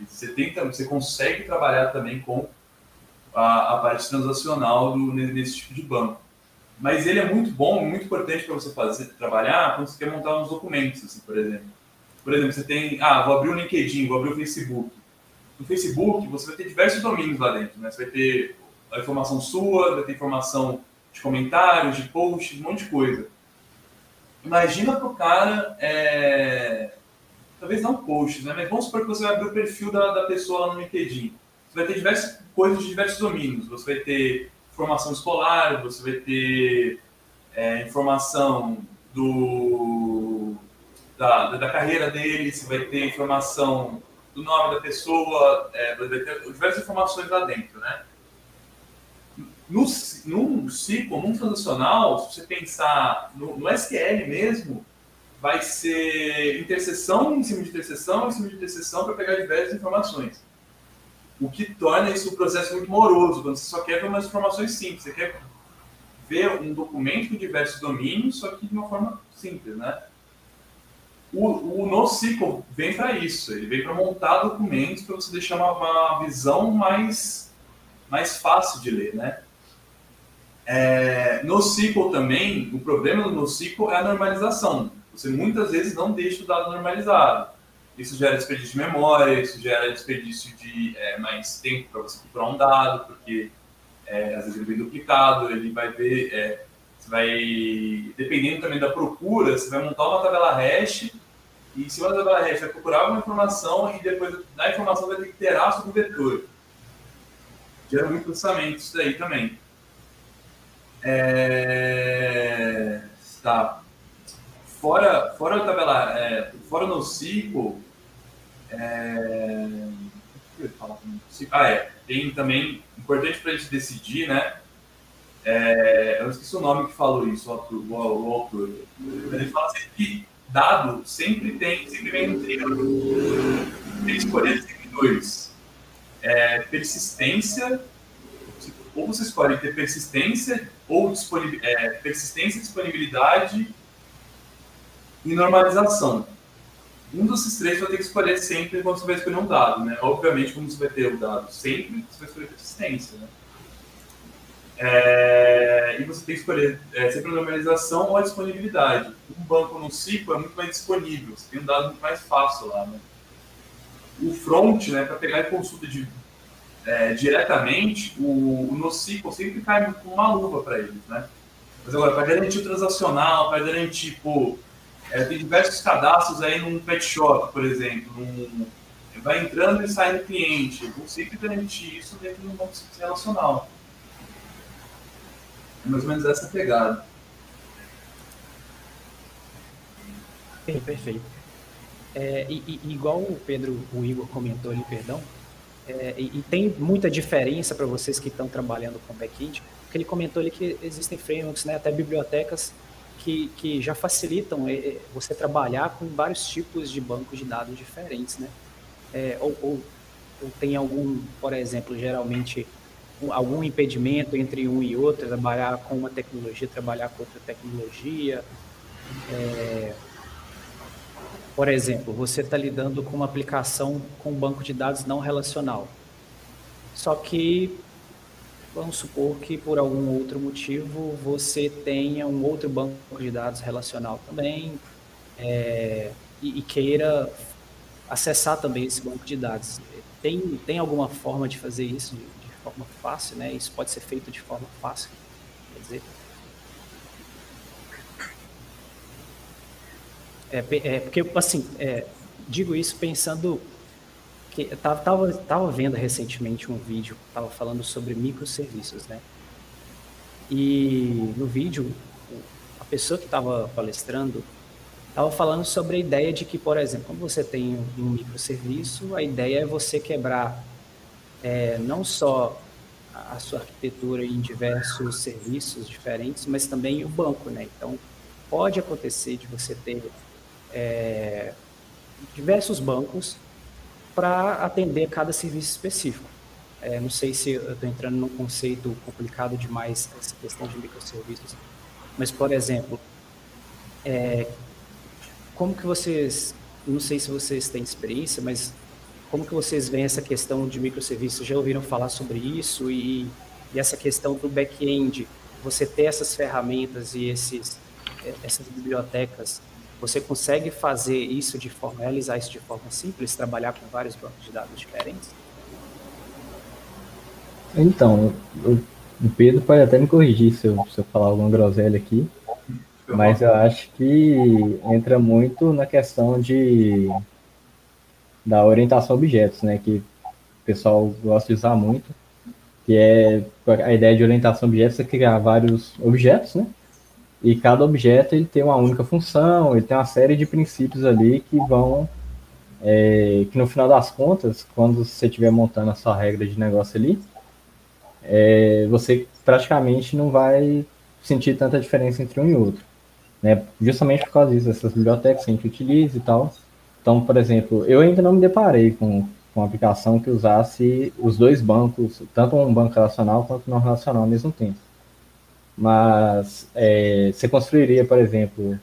Você, tenta, você consegue trabalhar também com a, a parte transacional do, nesse tipo de banco. Mas ele é muito bom, muito importante para você fazer, trabalhar quando você quer montar uns documentos, assim, por exemplo. Por exemplo, você tem, ah, vou abrir o LinkedIn, vou abrir o Facebook. No Facebook, você vai ter diversos domínios lá dentro, né? Você vai ter a informação sua, vai ter informação de comentários, de posts, um monte de coisa. Imagina para o cara, é... talvez não posts, né? mas vamos supor que você vai abrir o perfil da, da pessoa lá no LinkedIn. Você vai ter diversas coisas de diversos domínios. Você vai ter informação escolar, você vai ter é, informação do, da, da carreira dele, você vai ter informação do nome da pessoa, é, vai ter diversas informações lá dentro, né? No, num ciclo, num transacional, se você pensar no, no, SQL mesmo, vai ser interseção em cima de interseção, em cima de interseção, para pegar diversas informações. O que torna isso um processo muito moroso, quando você só quer ver umas informações simples. Você quer ver um documento com diversos domínios, só que de uma forma simples, né? O, o NoSQL vem para isso, ele vem para montar documentos para você deixar uma, uma visão mais, mais fácil de ler, né? É, no SQL também, o problema do NoSQL é a normalização. Você muitas vezes não deixa o dado normalizado. Isso gera desperdício de memória, isso gera desperdício de é, mais tempo para você procurar um dado, porque é, às vezes ele vem duplicado, ele vai ver, é, vai, dependendo também da procura, você vai montar uma tabela hash e cima da tabela hash vai procurar uma informação e depois da informação vai ter que iterar sobre o vetor. Gera muito processamento isso daí também. É... Tá. Fora, fora tabela, é, fora no ciclo, é... Ah, é. Tem também, importante para a gente decidir, né? É, eu esqueci o nome que falou isso, o autor. O autor. Ele fala assim que dado sempre tem, sempre vem no. Tem que escolher sempre dois. É, persistência ou você escolhe ter persistência ou é, persistência, disponibilidade e normalização. Um desses três vai ter que escolher sempre quando você vai escolher um dado, né? Obviamente, como você vai ter o dado sempre, você vai escolher persistência, né? É, e você tem que escolher é, sempre a normalização ou a disponibilidade. Um banco no ciclo é muito mais disponível, você tem um dado muito mais fácil lá, né? O front, né, para pegar consulta de é, diretamente, o, o NoSQL sempre cai com uma luva para eles, né? Mas agora, para garantir o transacional, para garantir, pô, é, tem diversos cadastros aí num pet shop, por exemplo, num, vai entrando e saindo cliente, vou sempre garantir isso dentro do banco relacional. É mais ou menos essa pegada. Sim, perfeito. É, e, e, igual o Pedro, o Igor comentou ali, perdão, é, e, e, tem muita diferença para vocês que estão trabalhando com back-end, porque ele comentou ali que existem frameworks, né, até bibliotecas que, que já facilitam é, é, você trabalhar com vários tipos de bancos de dados diferentes, né? É, ou, ou, ou, tem algum, por exemplo, geralmente algum impedimento entre um e outro, trabalhar com uma tecnologia, trabalhar com outra tecnologia. É, Por exemplo, você está lidando com uma aplicação com um banco de dados não relacional. Só que, vamos supor que por algum outro motivo você tenha um outro banco de dados relacional também é, e, e, queira acessar também esse banco de dados. Tem, tem alguma forma de fazer isso forma fácil, né? Isso pode ser feito de forma fácil, quer dizer. É, é porque, assim, é, digo isso pensando que eu tava, tava, vendo recentemente um vídeo, tava falando sobre microserviços, né? E no vídeo, a pessoa que estava palestrando estava falando sobre a ideia de que, por exemplo, quando você tem um microserviço, a ideia é você quebrar é, não só a sua arquitetura em diversos serviços diferentes, mas também o banco, né? Então, pode acontecer de você ter é, diversos bancos para atender cada serviço específico. É, não sei se eu estou entrando num conceito complicado demais essa questão de microserviços, mas por exemplo, é, como que vocês, não sei se vocês têm experiência, mas como que vocês veem essa questão de microserviços? Já ouviram falar sobre isso e, e essa questão do back-end? Você ter essas ferramentas e esses, é, essas bibliotecas você consegue fazer isso de forma, realizar isso de forma simples, trabalhar com vários bancos de dados diferentes? Então, o, Pedro pode até me corrigir se eu, se eu falar alguma groselha aqui, mas eu acho que entra muito na questão de da orientação a objetos, né, que o pessoal gosta de usar muito, que é a ideia de orientação a objetos é criar vários objetos, né, e cada objeto ele tem uma única função, ele tem uma série de princípios ali que vão é, que no final das contas, quando você estiver montando a sua regra de negócio ali, é, você praticamente não vai sentir tanta diferença entre um e outro, né? Justamente por causa disso, essas bibliotecas que a gente utiliza e tal. Então, por exemplo, eu ainda não me deparei com, com uma aplicação que usasse os dois bancos, tanto um banco relacional quanto não relacional ao mesmo tempo. Mas é, você construiria, por exemplo,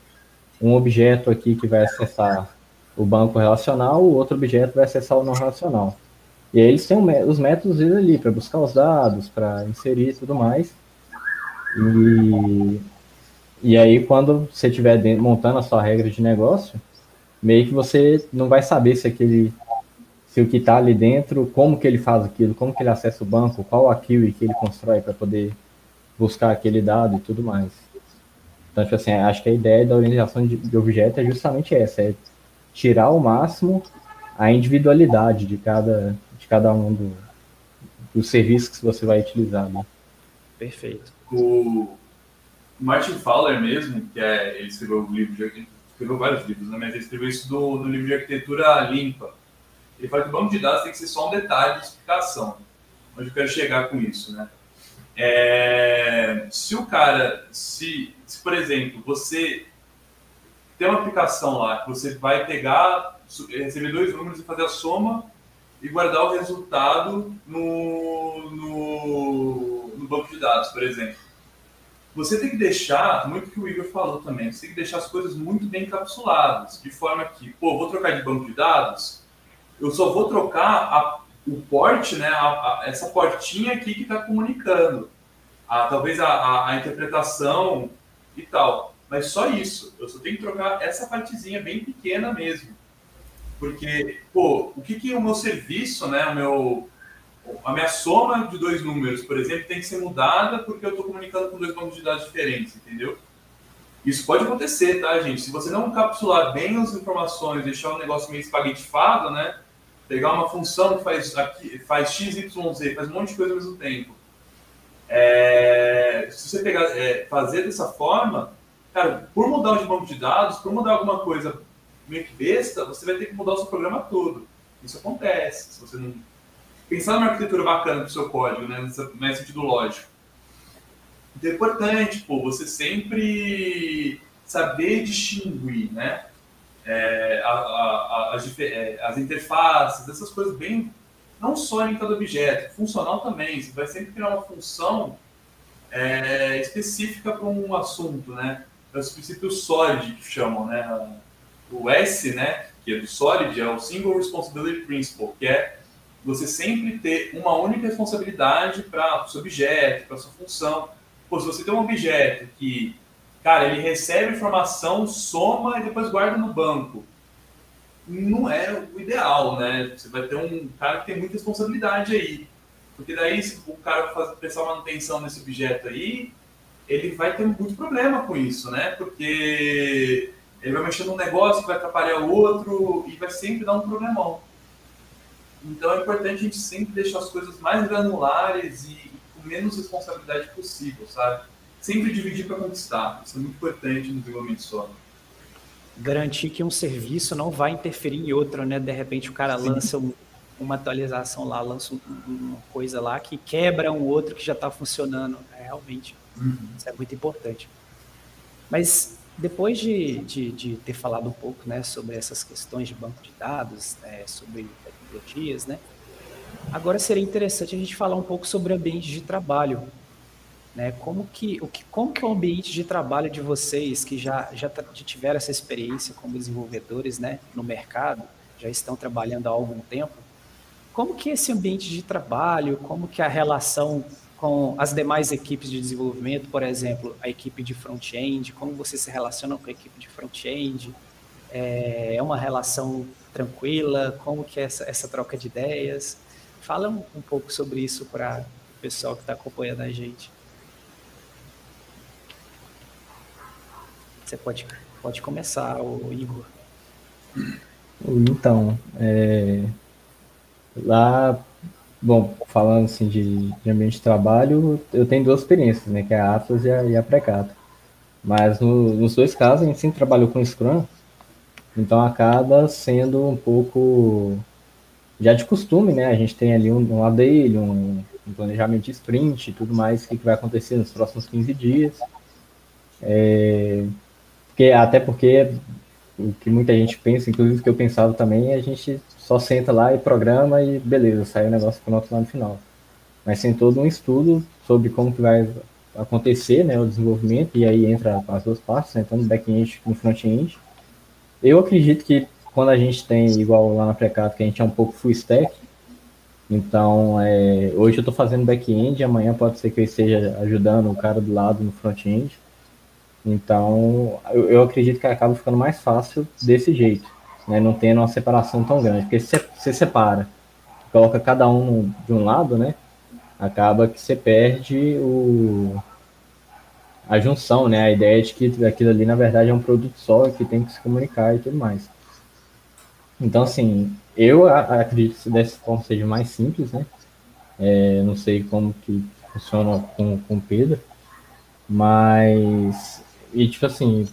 um objeto aqui que vai acessar o banco relacional, o outro objeto vai acessar o não relacional. E aí eles têm os métodos ali para buscar os dados, para inserir e tudo mais. E, e aí, quando você estiver montando a sua regra de negócio, meio que você não vai saber se aquele se o que está ali dentro, como que ele faz aquilo, como que ele acessa o banco, qual a QI que ele constrói para poder buscar aquele dado e tudo mais. Então, tipo assim, acho que a ideia da organização de, de objeto é justamente essa, é tirar ao máximo a individualidade de cada, de cada um do, dos serviços que você vai utilizar. Né? Perfeito. O Martin Fowler mesmo, que é, ele escreveu um livro, de, escreveu vários livros, né, mas ele escreveu isso do, no livro de arquitetura limpa. Ele fala que o banco de dados tem que ser só um detalhe de explicação. Onde eu quero chegar com isso, né? É, se o cara, se, se, por exemplo, você tem uma aplicação lá que você vai pegar, receber dois números e fazer a soma e guardar o resultado no, no, no banco de dados, por exemplo. Você tem que deixar, muito que o Igor falou também, você tem que deixar as coisas muito bem encapsuladas, de forma que, pô, vou trocar de banco de dados, eu só vou trocar a o porte, né, a, a, essa portinha aqui que está comunicando, talvez a, a, interpretação e tal. Mas só isso, eu só tenho que trocar essa partezinha bem pequena mesmo. Porque, pô, o que, que o meu serviço, né, o meu, a minha soma de dois números, por exemplo, tem que ser mudada porque eu estou comunicando com dois bancos de dados diferentes, entendeu? Isso pode acontecer, tá, gente? Se você não encapsular bem as informações, deixar o negócio meio espaguetifado, né? pegar uma função que faz, aqui, faz x, y, z, faz um monte de coisa ao mesmo tempo. É, se você pegar, é, fazer dessa forma, cara, por mudar de banco de dados, por mudar alguma coisa meio que besta, você vai ter que mudar o seu programa todo. Isso acontece. Se você não pensar numa arquitetura bacana para o seu código, né, nesse sentido lógico. Então é importante, pô, você sempre saber distinguir, né? é, a, a, as, é, as, interfaces, essas coisas bem, não só em cada objeto, funcional também. Você vai sempre criar uma função é, específica para um assunto, né? É os princípios SOLID que chamam, né? o S, né, que é do Solid, é o Single Responsibility Principle, que é você sempre ter uma única responsabilidade para o seu objeto, para sua função. Pô, se você tem um objeto que, cara, ele recebe informação, soma e depois guarda no banco, não é o ideal, né? Você vai ter um cara que tem muita responsabilidade aí. Porque daí, se o cara fazer, prestar manutenção nesse objeto aí, ele vai ter muito problema com isso, né? Porque ele vai mexer num negócio que vai atrapalhar o outro e vai sempre dar um problemão. Então é importante a gente sempre deixar as coisas mais granulares e com menos responsabilidade possível, sabe? Sempre dividir para conquistar. Isso é muito importante no desenvolvimento de software. Garantir que um serviço não vai interferir em outro, né? De repente o cara Sim. lança um, uma atualização lá, lança uma coisa lá que quebra um outro que já está funcionando. É, realmente, uhum. isso é muito importante. Mas depois de, de, de, ter falado um pouco né, sobre essas questões de banco de dados, né, sobre tecnologias, né, agora seria interessante a gente falar um pouco sobre ambiente de trabalho. Né, como, que, o que, como que o ambiente de trabalho de vocês que já, já tiveram essa experiência como desenvolvedores né, no mercado, já estão trabalhando há algum tempo, como que esse ambiente de trabalho, como que a relação com as demais equipes de desenvolvimento, por exemplo, a equipe de front-end, como você se relaciona com a equipe de front-end, é, é uma relação tranquila, como que é essa, essa troca de ideias? Fala um, um pouco sobre isso para o pessoal que está acompanhando a gente. Você pode, pode começar, o Igor. Então, é, lá Bom, falando assim de, de, ambiente de trabalho, eu tenho duas experiências, né? Que é a Atlas e a, a Precato. Mas no, nos dois casos a gente sempre trabalhou com Scrum, então acaba sendo um pouco já de costume, né? A gente tem ali um, um ADL, um, um planejamento de sprint e tudo mais, o que, que vai acontecer nos próximos 15 dias. É, porque, até porque o que muita gente pensa, inclusive o que eu pensava também, é a gente só senta lá e programa e beleza, sai o negócio pronto lá no final. Mas tem todo um estudo sobre como que vai acontecer né, o desenvolvimento, e aí entra as duas partes, né, tanto back-end como front-end. Eu acredito que quando a gente tem, igual lá na Precato, que a gente é um pouco full stack, então é, hoje eu estou fazendo back-end, amanhã pode ser que eu esteja ajudando o cara do lado no front-end. Então eu, eu acredito que acaba ficando mais fácil desse jeito né, não tendo uma separação tão grande. Porque se você separa, coloca cada um de um lado, né, acaba que você perde o, a junção, né, a ideia de que aquilo ali, na verdade, é um produto só que tem que se comunicar e tudo mais. Então, assim, eu acredito que dessa forma seja mais simples, né, é, não sei como que funciona com, o Pedro, mas, e tipo assim,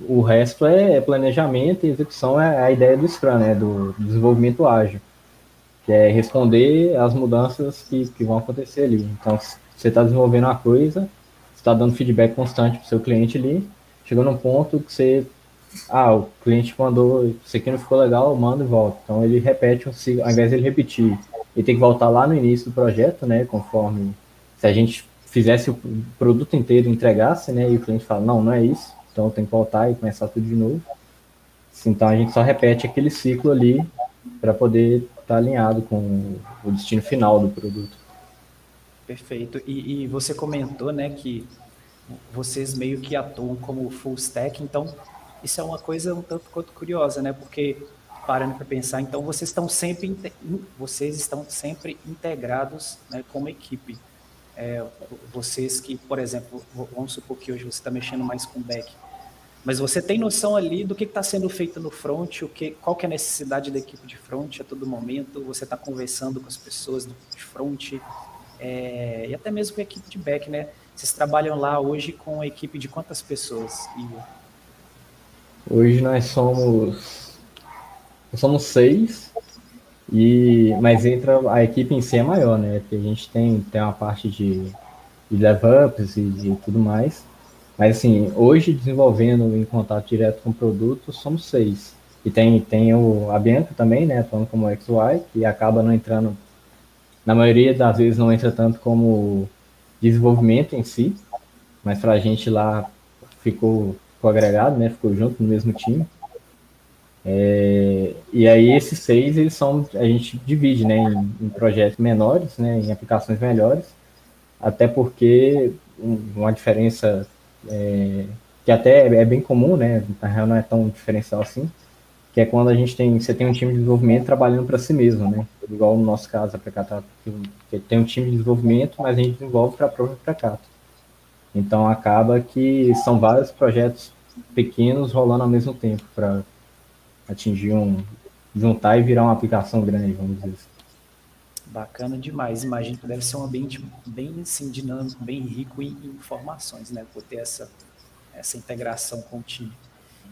o resto é planejamento e execução, é a ideia do Scrum, né, do desenvolvimento ágil, que é responder às mudanças que, que vão acontecer ali. Então, você está desenvolvendo uma coisa, está dando feedback constante para o seu cliente ali, chegou num ponto que você, ah, o cliente mandou, isso aqui não ficou legal, manda e volta. Então, ele repete um ciclo, ao invés de ele repetir, ele tem que voltar lá no início do projeto, né, conforme, se a gente fizesse o produto inteiro entregasse, né, e o cliente fala, não, não é isso, então tem que voltar e começar tudo de novo. Então a gente só repete aquele ciclo ali para poder estar tá alinhado com o destino final do produto. Perfeito. E, e, você comentou, né, que vocês meio que atuam como full stack, então isso é uma coisa um tanto quanto curiosa, né? Porque parando para pensar, então vocês estão sempre vocês estão sempre integrados né, como equipe. É, vocês que, por exemplo, vamos supor que hoje você está mexendo mais com back, mas você tem noção ali do que está sendo feito no front, o que, qual que é a necessidade da equipe de front a todo momento, você está conversando com as pessoas de front, é, e até mesmo com a equipe de back, né? Vocês trabalham lá hoje com a equipe de quantas pessoas, Igor? Hoje nós somos, nós somos seis, e, mas entra a equipe em si é maior, né? Porque a gente tem, tem uma parte de, de level-ups e de tudo mais. Mas assim, hoje desenvolvendo em contato direto com o produto, somos seis. E tem, tem o, a Bianca também, né? Atuando como XY, que acaba não entrando, na maioria das vezes não entra tanto como desenvolvimento em si, mas para a gente lá ficou, ficou agregado, né? Ficou junto no mesmo time. É, e aí esses seis eles são a gente divide né, em, em, projetos menores, né, em aplicações melhores, até porque uma diferença é, que até é bem comum, né, na real não é tão diferencial assim, que é quando a gente tem você tem um time de desenvolvimento trabalhando para si mesmo, né, igual no nosso caso a Precato que tem um time de desenvolvimento, mas a gente desenvolve para a própria Precato. Então acaba que são vários projetos pequenos rolando ao mesmo tempo para atingir um. juntar e virar uma aplicação grande, vamos dizer assim. Bacana demais. Imagino que deve ser um ambiente bem assim, dinâmico, bem rico em informações, né? Por ter essa, essa integração com o time.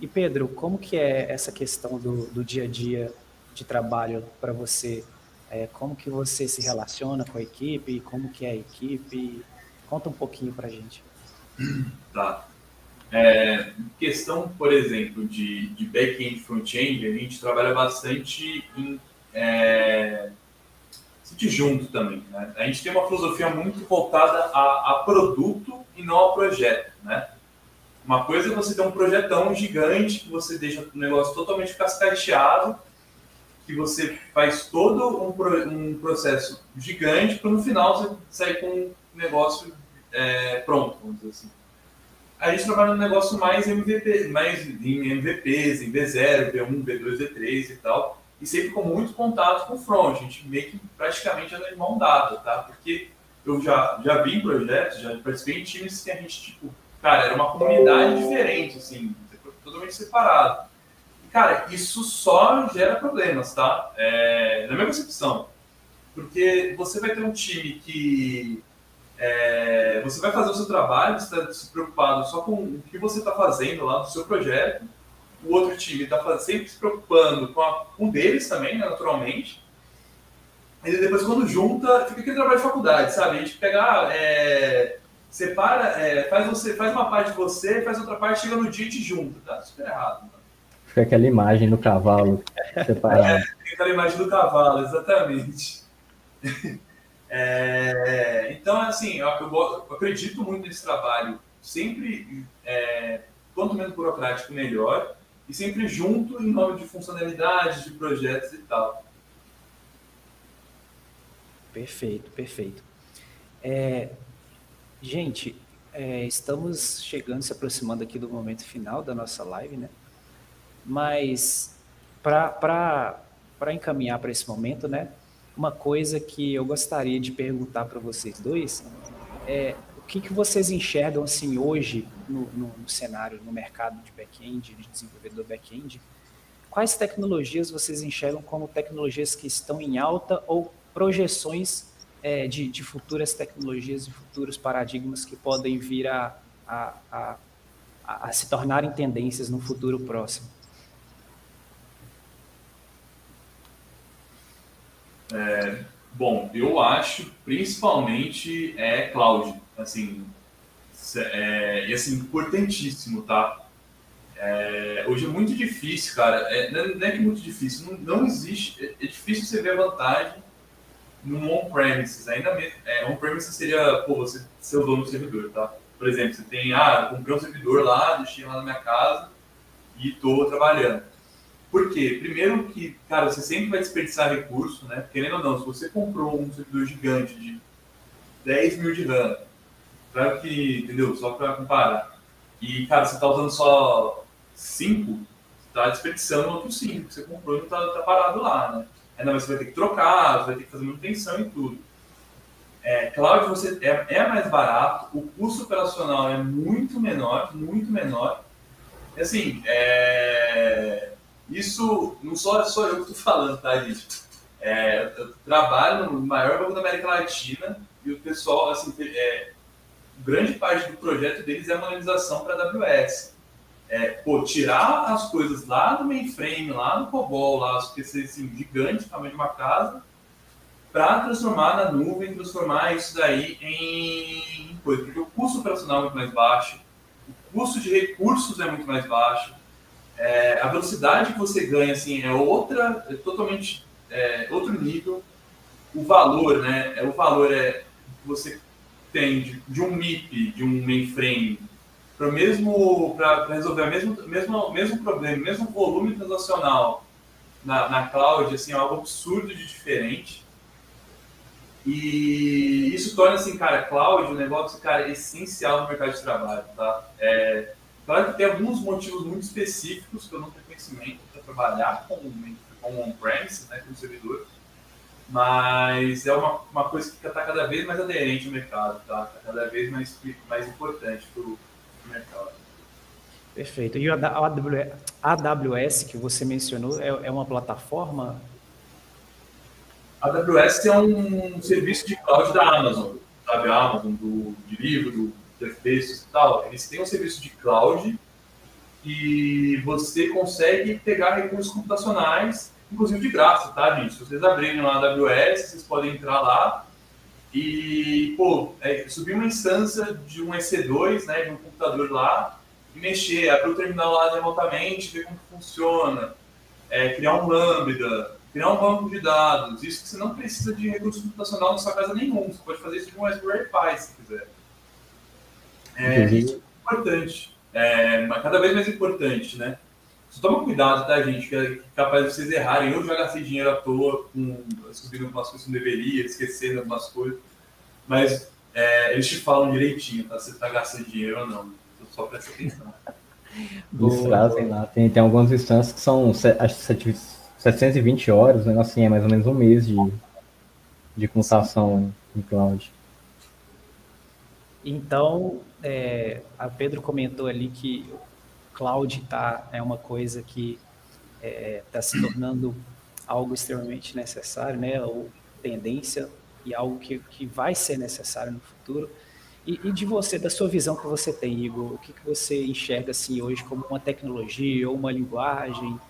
E Pedro, como que é essa questão do, do dia a dia de trabalho para você? É, como que você se relaciona com a equipe? Como que é a equipe? Conta um pouquinho para a gente. [clears throat] Tá. É, questão, por exemplo, de, de back-end front-end, a gente trabalha bastante em é, junto também. Né? A gente tem uma filosofia muito voltada a, a, produto e não a projeto. Né? Uma coisa é você ter um projetão gigante que você deixa o negócio totalmente cascateado, que você faz todo um, um processo gigante para no final você sair com um negócio é, pronto, vamos dizer assim a gente trabalha no negócio mais MVP, mais em MVPs, em V0, V1, V2, V3 e tal, e sempre com muito contato com o front. A gente meio que praticamente anda de mão dada, tá? Porque eu já, já vi em projetos, já participei em times que a gente, tipo, cara, era uma comunidade diferente, assim, totalmente separado. Cara, isso só gera problemas, tá? É, na minha concepção. Porque você vai ter um time que é, você vai fazer o seu trabalho, você está se preocupado só com o que você está fazendo lá no seu projeto. O outro time está sempre se preocupando com, com deles também, né, naturalmente. E depois, quando junta, fica aquele trabalho de faculdade, sabe? A gente pega, é, separa, é, faz, você, faz uma parte de você, faz outra parte, chega no dia e te junta. Tá super errado. Mano. Fica aquela imagem do cavalo [laughs] separado. É, fica aquela imagem do cavalo, exatamente. [laughs] É, então, assim, eu, eu, acredito muito nesse trabalho, sempre é, quanto menos burocrático, melhor, e sempre junto em nome de funcionalidades, de projetos e tal. Perfeito, perfeito. É, gente, é, estamos chegando, se aproximando aqui do momento final da nossa live, né? Mas para encaminhar para esse momento, né? uma coisa que eu gostaria de perguntar para vocês dois é o que, que vocês enxergam assim hoje no, no, no cenário, no mercado de back-end, de desenvolvedor back-end? Quais tecnologias vocês enxergam como tecnologias que estão em alta ou projeções é, de, de, futuras tecnologias e futuros paradigmas que podem vir a, a, a, a se tornarem tendências no futuro próximo? É, bom, eu acho principalmente é cloud, assim, é, e assim, importantíssimo, tá? É, hoje é muito difícil, cara, é, não, é, que é muito difícil, não, não existe, é, é, difícil você ver vantagem no on-premises, ainda mesmo, é, on-premises seria, pô, você ser o dono do servidor, tá? Por exemplo, você tem, ah, comprei um servidor lá, deixei lá na minha casa e estou trabalhando. Por quê? Primeiro que, cara, você sempre vai desperdiçar recurso, né? Querendo ou não, se você comprou um servidor gigante de 10 mil de RAM, claro que, entendeu? Só para comparar. E, cara, você está usando só 5, você está desperdiçando outros 5 que você comprou e não está tá parado lá, né? Ainda mais você vai ter que trocar, você vai ter que fazer manutenção e tudo. É, cloud você é, é mais barato, o custo operacional é muito menor, muito menor. E, assim, é, isso não só sou eu que estou falando, tá, gente? É, eu trabalho no maior banco da América Latina e o pessoal, assim, é, grande parte do projeto deles é monetização para AWS. É, pô, tirar as coisas lá do mainframe, lá no COBOL, lá os PCs assim, gigantes, tamanho de uma casa, para transformar na nuvem, transformar isso daí em coisa. Porque o custo operacional é muito mais baixo, o custo de recursos é muito mais baixo, é, a velocidade que você ganha assim é outra, é totalmente é, outro nível. O valor, né? É, o valor é você tem de, de um MIP, de um mainframe para mesmo para resolver o mesmo, mesmo, mesmo problema, mesmo volume transacional na, na cloud, assim, é algo absurdo de diferente. E isso torna, assim, cara, cloud um negócio, cara, essencial no mercado de trabalho, tá? É, claro que tem alguns motivos muito específicos que eu não tenho conhecimento para trabalhar com, com on-premise, né, com servidor, mas é uma, uma coisa que está cada vez mais aderente ao mercado, tá? Tá cada vez mais, mais importante para o mercado. Perfeito. E a AWS que você mencionou é, é uma plataforma? A AWS é um serviço de cloud da Amazon, sabe? A Amazon, do, de livro, do Jeff Bezos e tal. Eles têm um serviço de cloud e você consegue pegar recursos computacionais, inclusive de graça, tá, gente? Se vocês abrirem lá a AWS, vocês podem entrar lá e, pô, é, subir uma instância de um EC2, né, de um computador lá, e mexer, abrir o terminal lá remotamente, ver como funciona, é, criar um Lambda, criar um banco de dados. Isso que você não precisa de recurso computacional na sua casa nenhum. Você pode fazer isso com um Raspberry Pi, se quiser. É, isso é importante. É, cada vez mais importante, né? Só toma cuidado, tá, gente? Que é capaz de vocês errarem. Eu já gastei dinheiro à toa, com, subindo algumas coisas que não deveria, esquecendo algumas coisas. Mas é, eles te falam direitinho, tá? Se você tá gastando dinheiro ou não só presta atenção. [laughs] Eles trazem lá, tem, tem algumas instâncias que são acho, 720 horas, né? Assim, é mais ou menos um mês de, de computação em cloud. Então, é, a Pedro comentou ali que o cloud tá, é uma coisa que está é, tá se tornando algo extremamente necessário, né? Ou tendência e algo que, que vai ser necessário no futuro. E, e, de você, da sua visão que você tem, Igor, o que, que você enxerga assim hoje como uma tecnologia, ou uma linguagem,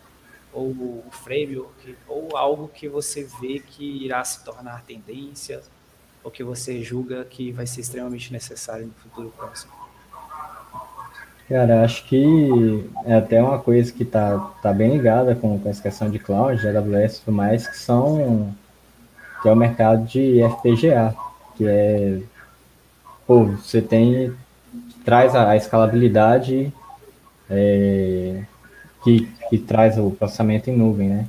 ou um framework, ou algo que você vê que irá se tornar tendência, ou que você julga que vai ser extremamente necessário no futuro próximo? Cara, acho que é até uma coisa que está tá bem ligada com, com essa questão de cloud, de AWS e tudo mais, que são que é o mercado de FPGA, que é pô, você tem traz a, a escalabilidade é, que, que traz o processamento em nuvem, né?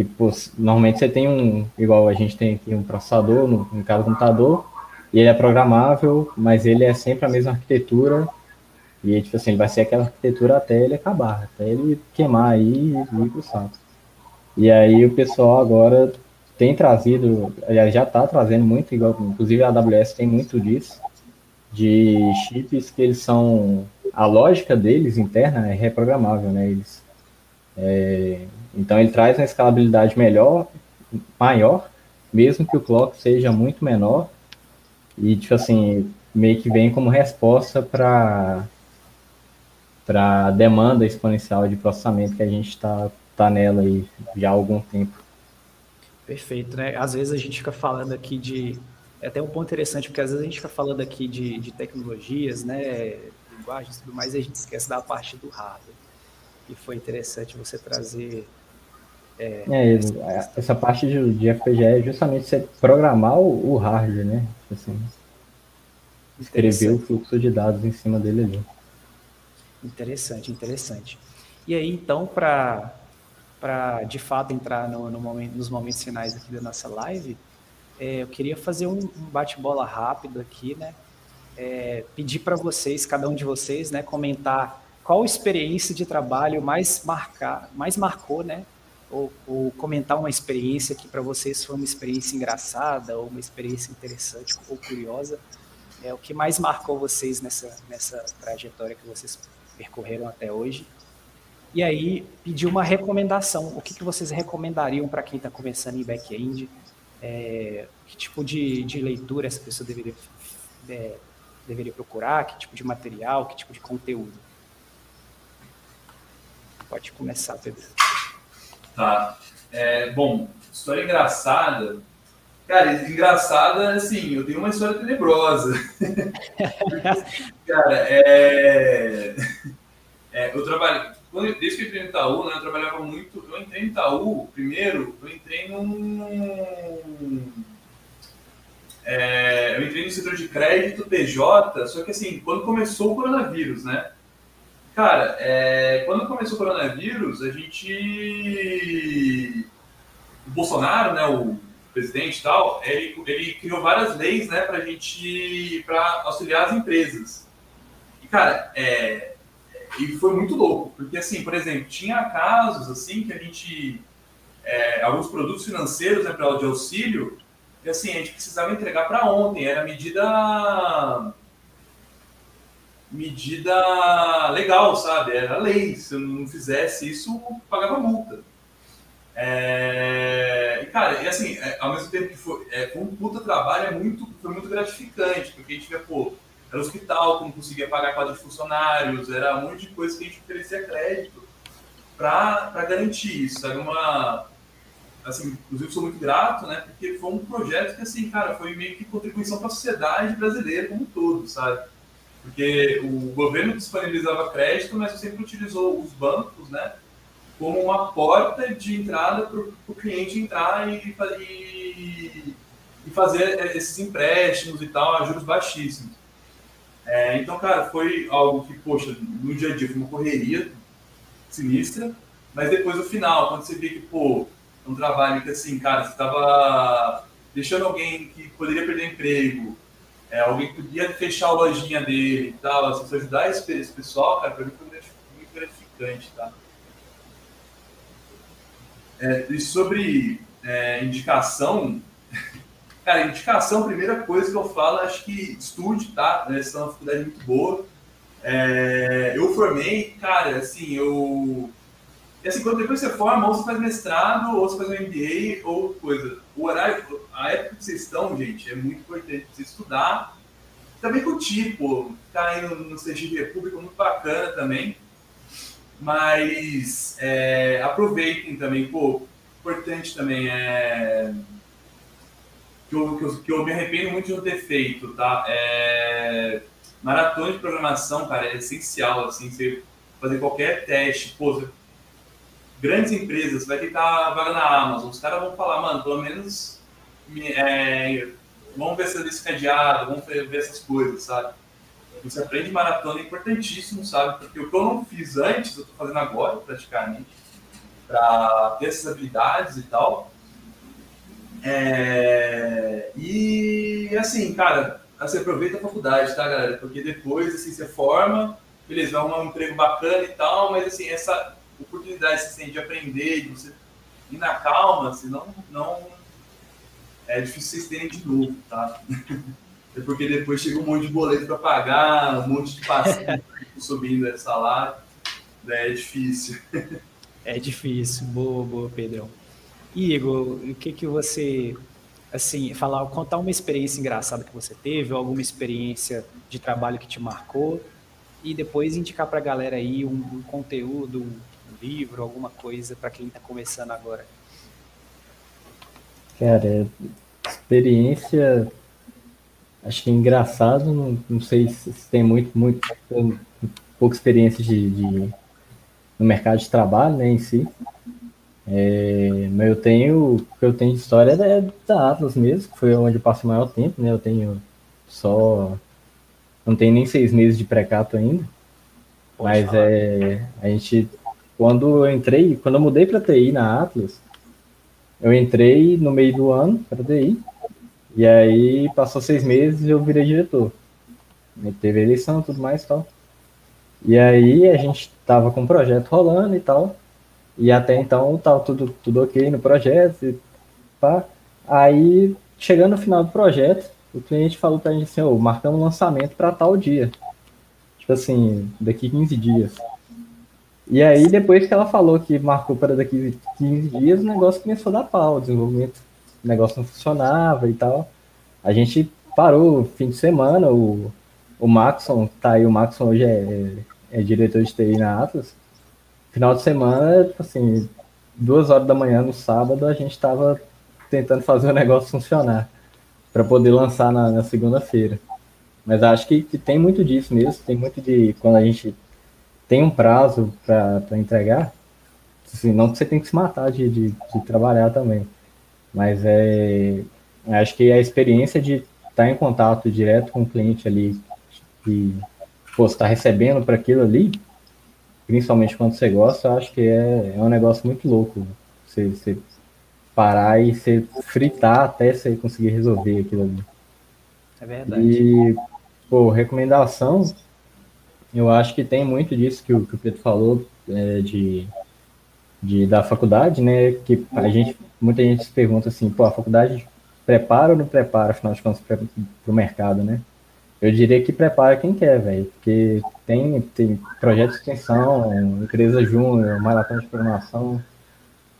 Que pô, normalmente você tem um, igual a gente tem aqui um processador no, do computador, e ele é programável, mas ele é sempre a mesma arquitetura, e tipo assim, ele vai ser aquela arquitetura até ele acabar, até ele queimar aí e ir pro saco. E aí o pessoal agora tem trazido, aliás, já está trazendo muito, igual, inclusive a AWS tem muito disso, de chips que eles são a lógica deles interna é reprogramável, né? Eles, é, então ele traz uma escalabilidade melhor, maior, mesmo que o clock seja muito menor e tipo assim meio que vem como resposta para para demanda exponencial de processamento que a gente está tá nela aí já há algum tempo. Perfeito, né? Às vezes a gente fica falando aqui de é até um ponto interessante, porque às vezes a gente fica falando aqui de, de tecnologias, né, linguagens e tudo mais, e a gente esquece da parte do hardware. E foi interessante você trazer. É, é essa, essa parte de, de FPGA é justamente você programar o, o hardware, né? Assim, escrever o fluxo de dados em cima dele ali. Interessante, interessante. E aí, então, para de fato entrar no, no momento, nos momentos finais aqui da nossa live, é, eu queria fazer um, um bate-bola rápido aqui, né? É, pedir para vocês, cada um de vocês, né, comentar qual experiência de trabalho mais marcar, mais marcou, né? Ou, ou comentar uma experiência que para vocês foi uma experiência engraçada ou uma experiência interessante ou curiosa. É o que mais marcou vocês nessa nessa trajetória que vocês percorreram até hoje. E aí pedir uma recomendação. O que, que vocês recomendariam para quem está começando em back-end? é, que tipo de, de leitura essa pessoa deveria, é, deveria procurar, que tipo de material, que tipo de conteúdo. Pode começar, Pedro. Tá. É, bom, história engraçada. Cara, engraçada, assim, eu tenho uma história tenebrosa. [laughs] cara, é... [laughs] é... eu trabalho desde que eu entrei no Itaú, né, eu trabalhava muito. Eu entrei no Itaú, primeiro, eu entrei num. É, eu entrei no setor de crédito, PJ, só que assim, quando começou o coronavírus, né? Cara, é, quando começou o coronavírus, a gente. O Bolsonaro, né, o presidente e tal, ele, ele criou várias leis, né, pra gente. para auxiliar as empresas. E, cara, é, e foi muito louco, porque, assim, por exemplo, tinha casos, assim, que a gente. É, alguns produtos financeiros, né, para de auxílio, e assim, a gente precisava entregar para ontem, era medida medida legal, sabe? Era lei. Se eu não fizesse isso, pagava multa. É... E, cara, e assim, é, ao mesmo tempo que foi, é, foi um puta trabalho, é muito, foi muito gratificante, porque a gente vê, pô, era hospital não conseguia pagar quadro de funcionários, era um monte de coisa que a gente oferecia crédito para garantir isso. Era uma. Assim, inclusive, sou muito grato, né? Porque foi um projeto que, assim, cara, foi meio que contribuição para a sociedade brasileira como um todo, sabe? Porque o governo disponibilizava crédito, mas sempre utilizou os bancos, né? Como uma porta de entrada para o cliente entrar e, e, e, fazer esses empréstimos e tal, a juros baixíssimos. É, então, cara, foi algo que, poxa, no dia a dia foi uma correria sinistra, mas depois no final, quando você vê que, pô, é um trabalho que, assim, cara, você estava deixando alguém que poderia perder emprego, é, alguém podia fechar a lojinha dele e tal, assim, se ajudar esse, esse pessoal, cara, para mim foi muito gratificante, tá? É, e sobre é, indicação, [laughs] cara, indicação, primeira coisa que eu falo, acho que estude, tá? Essa é uma faculdade muito boa. É, eu formei, cara, assim, eu e assim, quando depois você forma, ou você faz mestrado, ou você faz um MBA, ou coisa. O horário, a época que vocês estão, gente, é muito importante você estudar. Também curtir, pô. Ficar aí no, CG República, muito bacana também. Mas é, aproveitem também, pô. Importante também é. Que eu, que, eu, que eu me arrependo muito de não ter feito, tá? É, maratona de programação, cara, é essencial, assim, você fazer qualquer teste. Pô, você grandes empresas, vai tentar vaga na Amazon, os caras vão falar, mano, pelo menos é, vamos ver essa lista cadeada, vamos ver essas coisas, sabe? Você aprende maratona é importantíssimo, sabe? Porque o que eu não fiz antes, eu tô fazendo agora, praticamente, para ter essas habilidades e tal. É... E assim, cara, você aproveita a faculdade, tá, galera? Porque depois, assim, você forma, beleza, vai um emprego bacana e tal, mas assim, essa oportunidade assim, de aprender, de você ir na calma, senão não é difícil vocês terem de novo, tá? [laughs] É porque depois chega um monte de boleto para pagar, um monte de passivo [laughs] subindo essa salário, daí é difícil. É difícil, boa, boa, Pedrão. Igor, o que que você, assim, falar, contar uma experiência engraçada que você teve, ou alguma experiência de trabalho que te marcou, e depois indicar para a galera aí um, um conteúdo, livro, alguma coisa para quem está começando agora? Cara, experiência, acho que é engraçado, não, não sei se tem muito, muito, pouca experiência de, de, no mercado de trabalho, né, em si. É, mas eu tenho, o que eu tenho de história é da Atlas mesmo, que foi onde eu passo o maior tempo, né, eu tenho só, não tenho nem seis meses de precato ainda, Pode mas falar. é, a gente quando eu entrei, quando eu mudei para TI na Atlas, eu entrei no meio do ano para TI, e aí passou seis meses e eu virei diretor. E teve eleição tudo mais e tal. E aí a gente tava com o projeto rolando e tal. E até então tava tudo, tudo ok no projeto. E pá. Aí, chegando no final do projeto, o cliente falou pra gente assim, ô, oh, marcamos um lançamento para tal dia. Tipo assim, daqui 15 dias. E aí, depois que ela falou que marcou para daqui 15 dias, o negócio começou a dar pau, o desenvolvimento, o negócio não funcionava e tal. A gente parou fim de semana, o, o Maxon, tá aí, o Maxon hoje é, é, é diretor de TI na Atlas. Final de semana, tipo assim, duas horas da manhã no sábado, a gente estava tentando fazer o negócio funcionar para poder lançar na, na segunda-feira. Mas acho que, que, tem muito disso mesmo, tem muito de quando a gente tem um prazo para entregar, assim, não que você tem que se matar de, de, de trabalhar também, mas é, acho que a experiência de estar tá em contato direto com o cliente ali e pô, está recebendo para aquilo ali, principalmente quando você gosta, eu acho que é, é um negócio muito louco. Você, você parar e você fritar até você conseguir resolver aquilo ali. É verdade. E, pô, recomendação, eu acho que tem muito disso que o, que o Pedro falou, é, de, de, da faculdade, né? Que a gente, muita gente se pergunta assim, pô, a faculdade prepara ou não prepara, afinal de contas, para o mercado, né? Eu diria que prepara quem quer, velho, porque tem, tem projeto de extensão, empresa júnior, maratona de programação.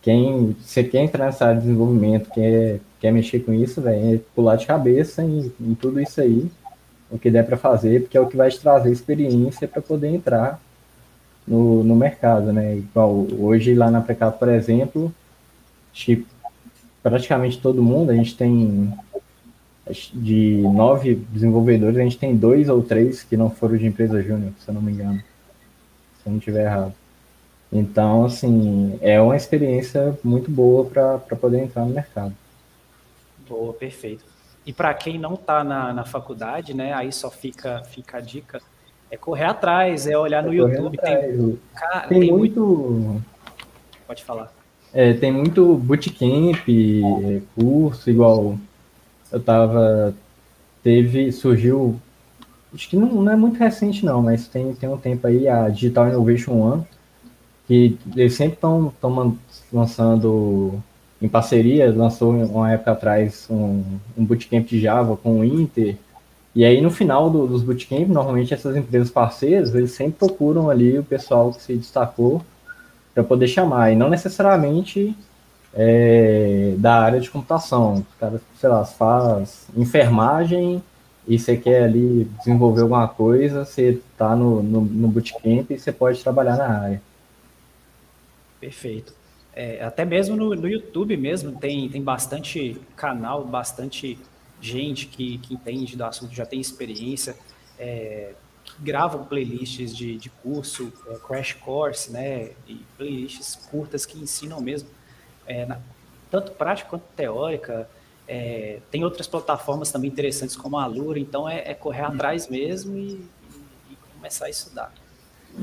Quem, você quer entrar nessa área de desenvolvimento, quer, quer mexer com isso, velho, é pular de cabeça em, em tudo isso aí, o que der para fazer, porque é o que vai te trazer experiência para poder entrar no, no mercado, né? Igual hoje lá na Precap, por exemplo, acho praticamente todo mundo, a gente tem de nove desenvolvedores, a gente tem dois ou três que não foram de empresa júnior, se eu não me engano. Se eu não estiver errado. Então, assim, é uma experiência muito boa para poder entrar no mercado. Boa, perfeito. E para quem não está na, na faculdade, né, aí só fica, fica a dica, é correr atrás, é olhar no é YouTube. Tem, cara, tem, tem muito... muito... Pode falar. É, tem muito bootcamp, é, curso, igual eu tava. Teve. Surgiu. Acho que não, não é muito recente, não, mas tem, tem um tempo aí a Digital Innovation One, que eles sempre estão lançando em parceria, lançou uma época atrás um, um bootcamp de Java com o Inter. E aí no final do, dos bootcamp, normalmente essas empresas parceiras, eles sempre procuram ali o pessoal que se destacou para poder chamar. E não necessariamente é, da área de computação. O cara, sei lá, faz enfermagem e você quer ali desenvolver alguma coisa, você está no, no, no bootcamp e você pode trabalhar na área. Perfeito. É, até mesmo no, no YouTube mesmo tem, tem bastante canal, bastante gente que, que entende do assunto, já tem experiência, é, que gravam playlists de, de curso, é, crash course, né, e playlists curtas que ensinam mesmo é, na, tanto prática quanto teórica. É, tem outras plataformas também interessantes como a Alura, então é, é correr atrás mesmo e, e, começar a estudar.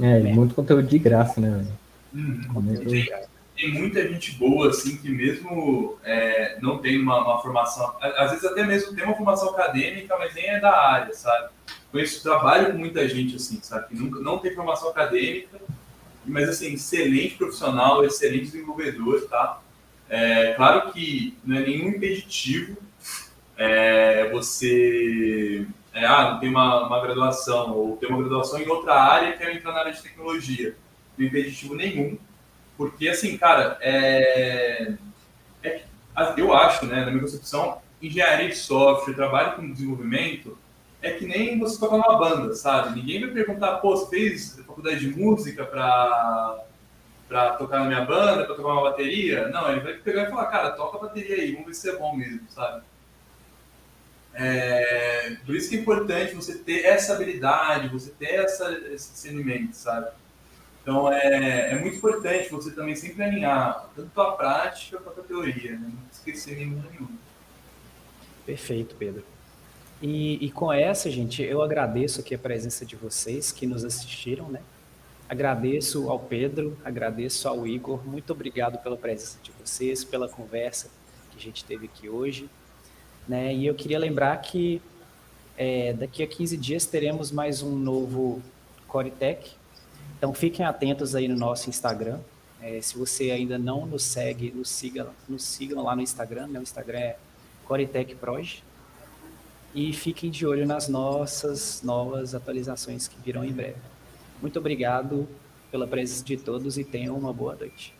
É, muito conteúdo de graça, né? Hum, tem, tem, muita gente boa, assim, que mesmo é, não tem uma, uma, formação, às vezes até mesmo tem uma formação acadêmica, mas nem é da área, sabe? Conheço, trabalho com muita gente, assim, sabe? Que nunca, não tem formação acadêmica, mas, assim, excelente profissional, excelente desenvolvedor, tá? É, claro que não é nenhum impeditivo é, você é, ah, não tem uma, uma, graduação ou tem uma graduação em outra área e quer entrar na área de tecnologia. Não é impeditivo nenhum, porque assim, cara, é, é, eu acho, né, na minha concepção, engenharia de software, trabalho com desenvolvimento, é que nem você tocar numa banda, sabe? Ninguém vai perguntar, pô, você fez faculdade de música para para tocar na minha banda, para tocar uma bateria. Não, ele vai pegar e falar, cara, toca a bateria aí, vamos ver se é bom mesmo, sabe? É, por isso que é importante você ter essa habilidade, você ter essa, esse discernimento, sabe? Então é, é muito importante você também sempre alinhar tanto a prática quanto a teoria, né? não esquecer nenhum nenhum. Perfeito, Pedro. E, e com essa, gente, eu agradeço aqui a presença de vocês que nos assistiram, né? Agradeço ao Pedro, agradeço ao Igor, muito obrigado pela presença de vocês, pela conversa que a gente teve aqui hoje. Né? E eu queria lembrar que é, daqui a 15 dias teremos mais um novo Coretech. Então fiquem atentos aí no nosso Instagram. É, se você ainda não nos segue, nos, siga, nos sigam lá no Instagram. Meu Instagram é Coretech Proj. E fiquem de olho nas nossas novas atualizações que virão em breve. Muito obrigado pela presença de todos e tenham uma boa noite.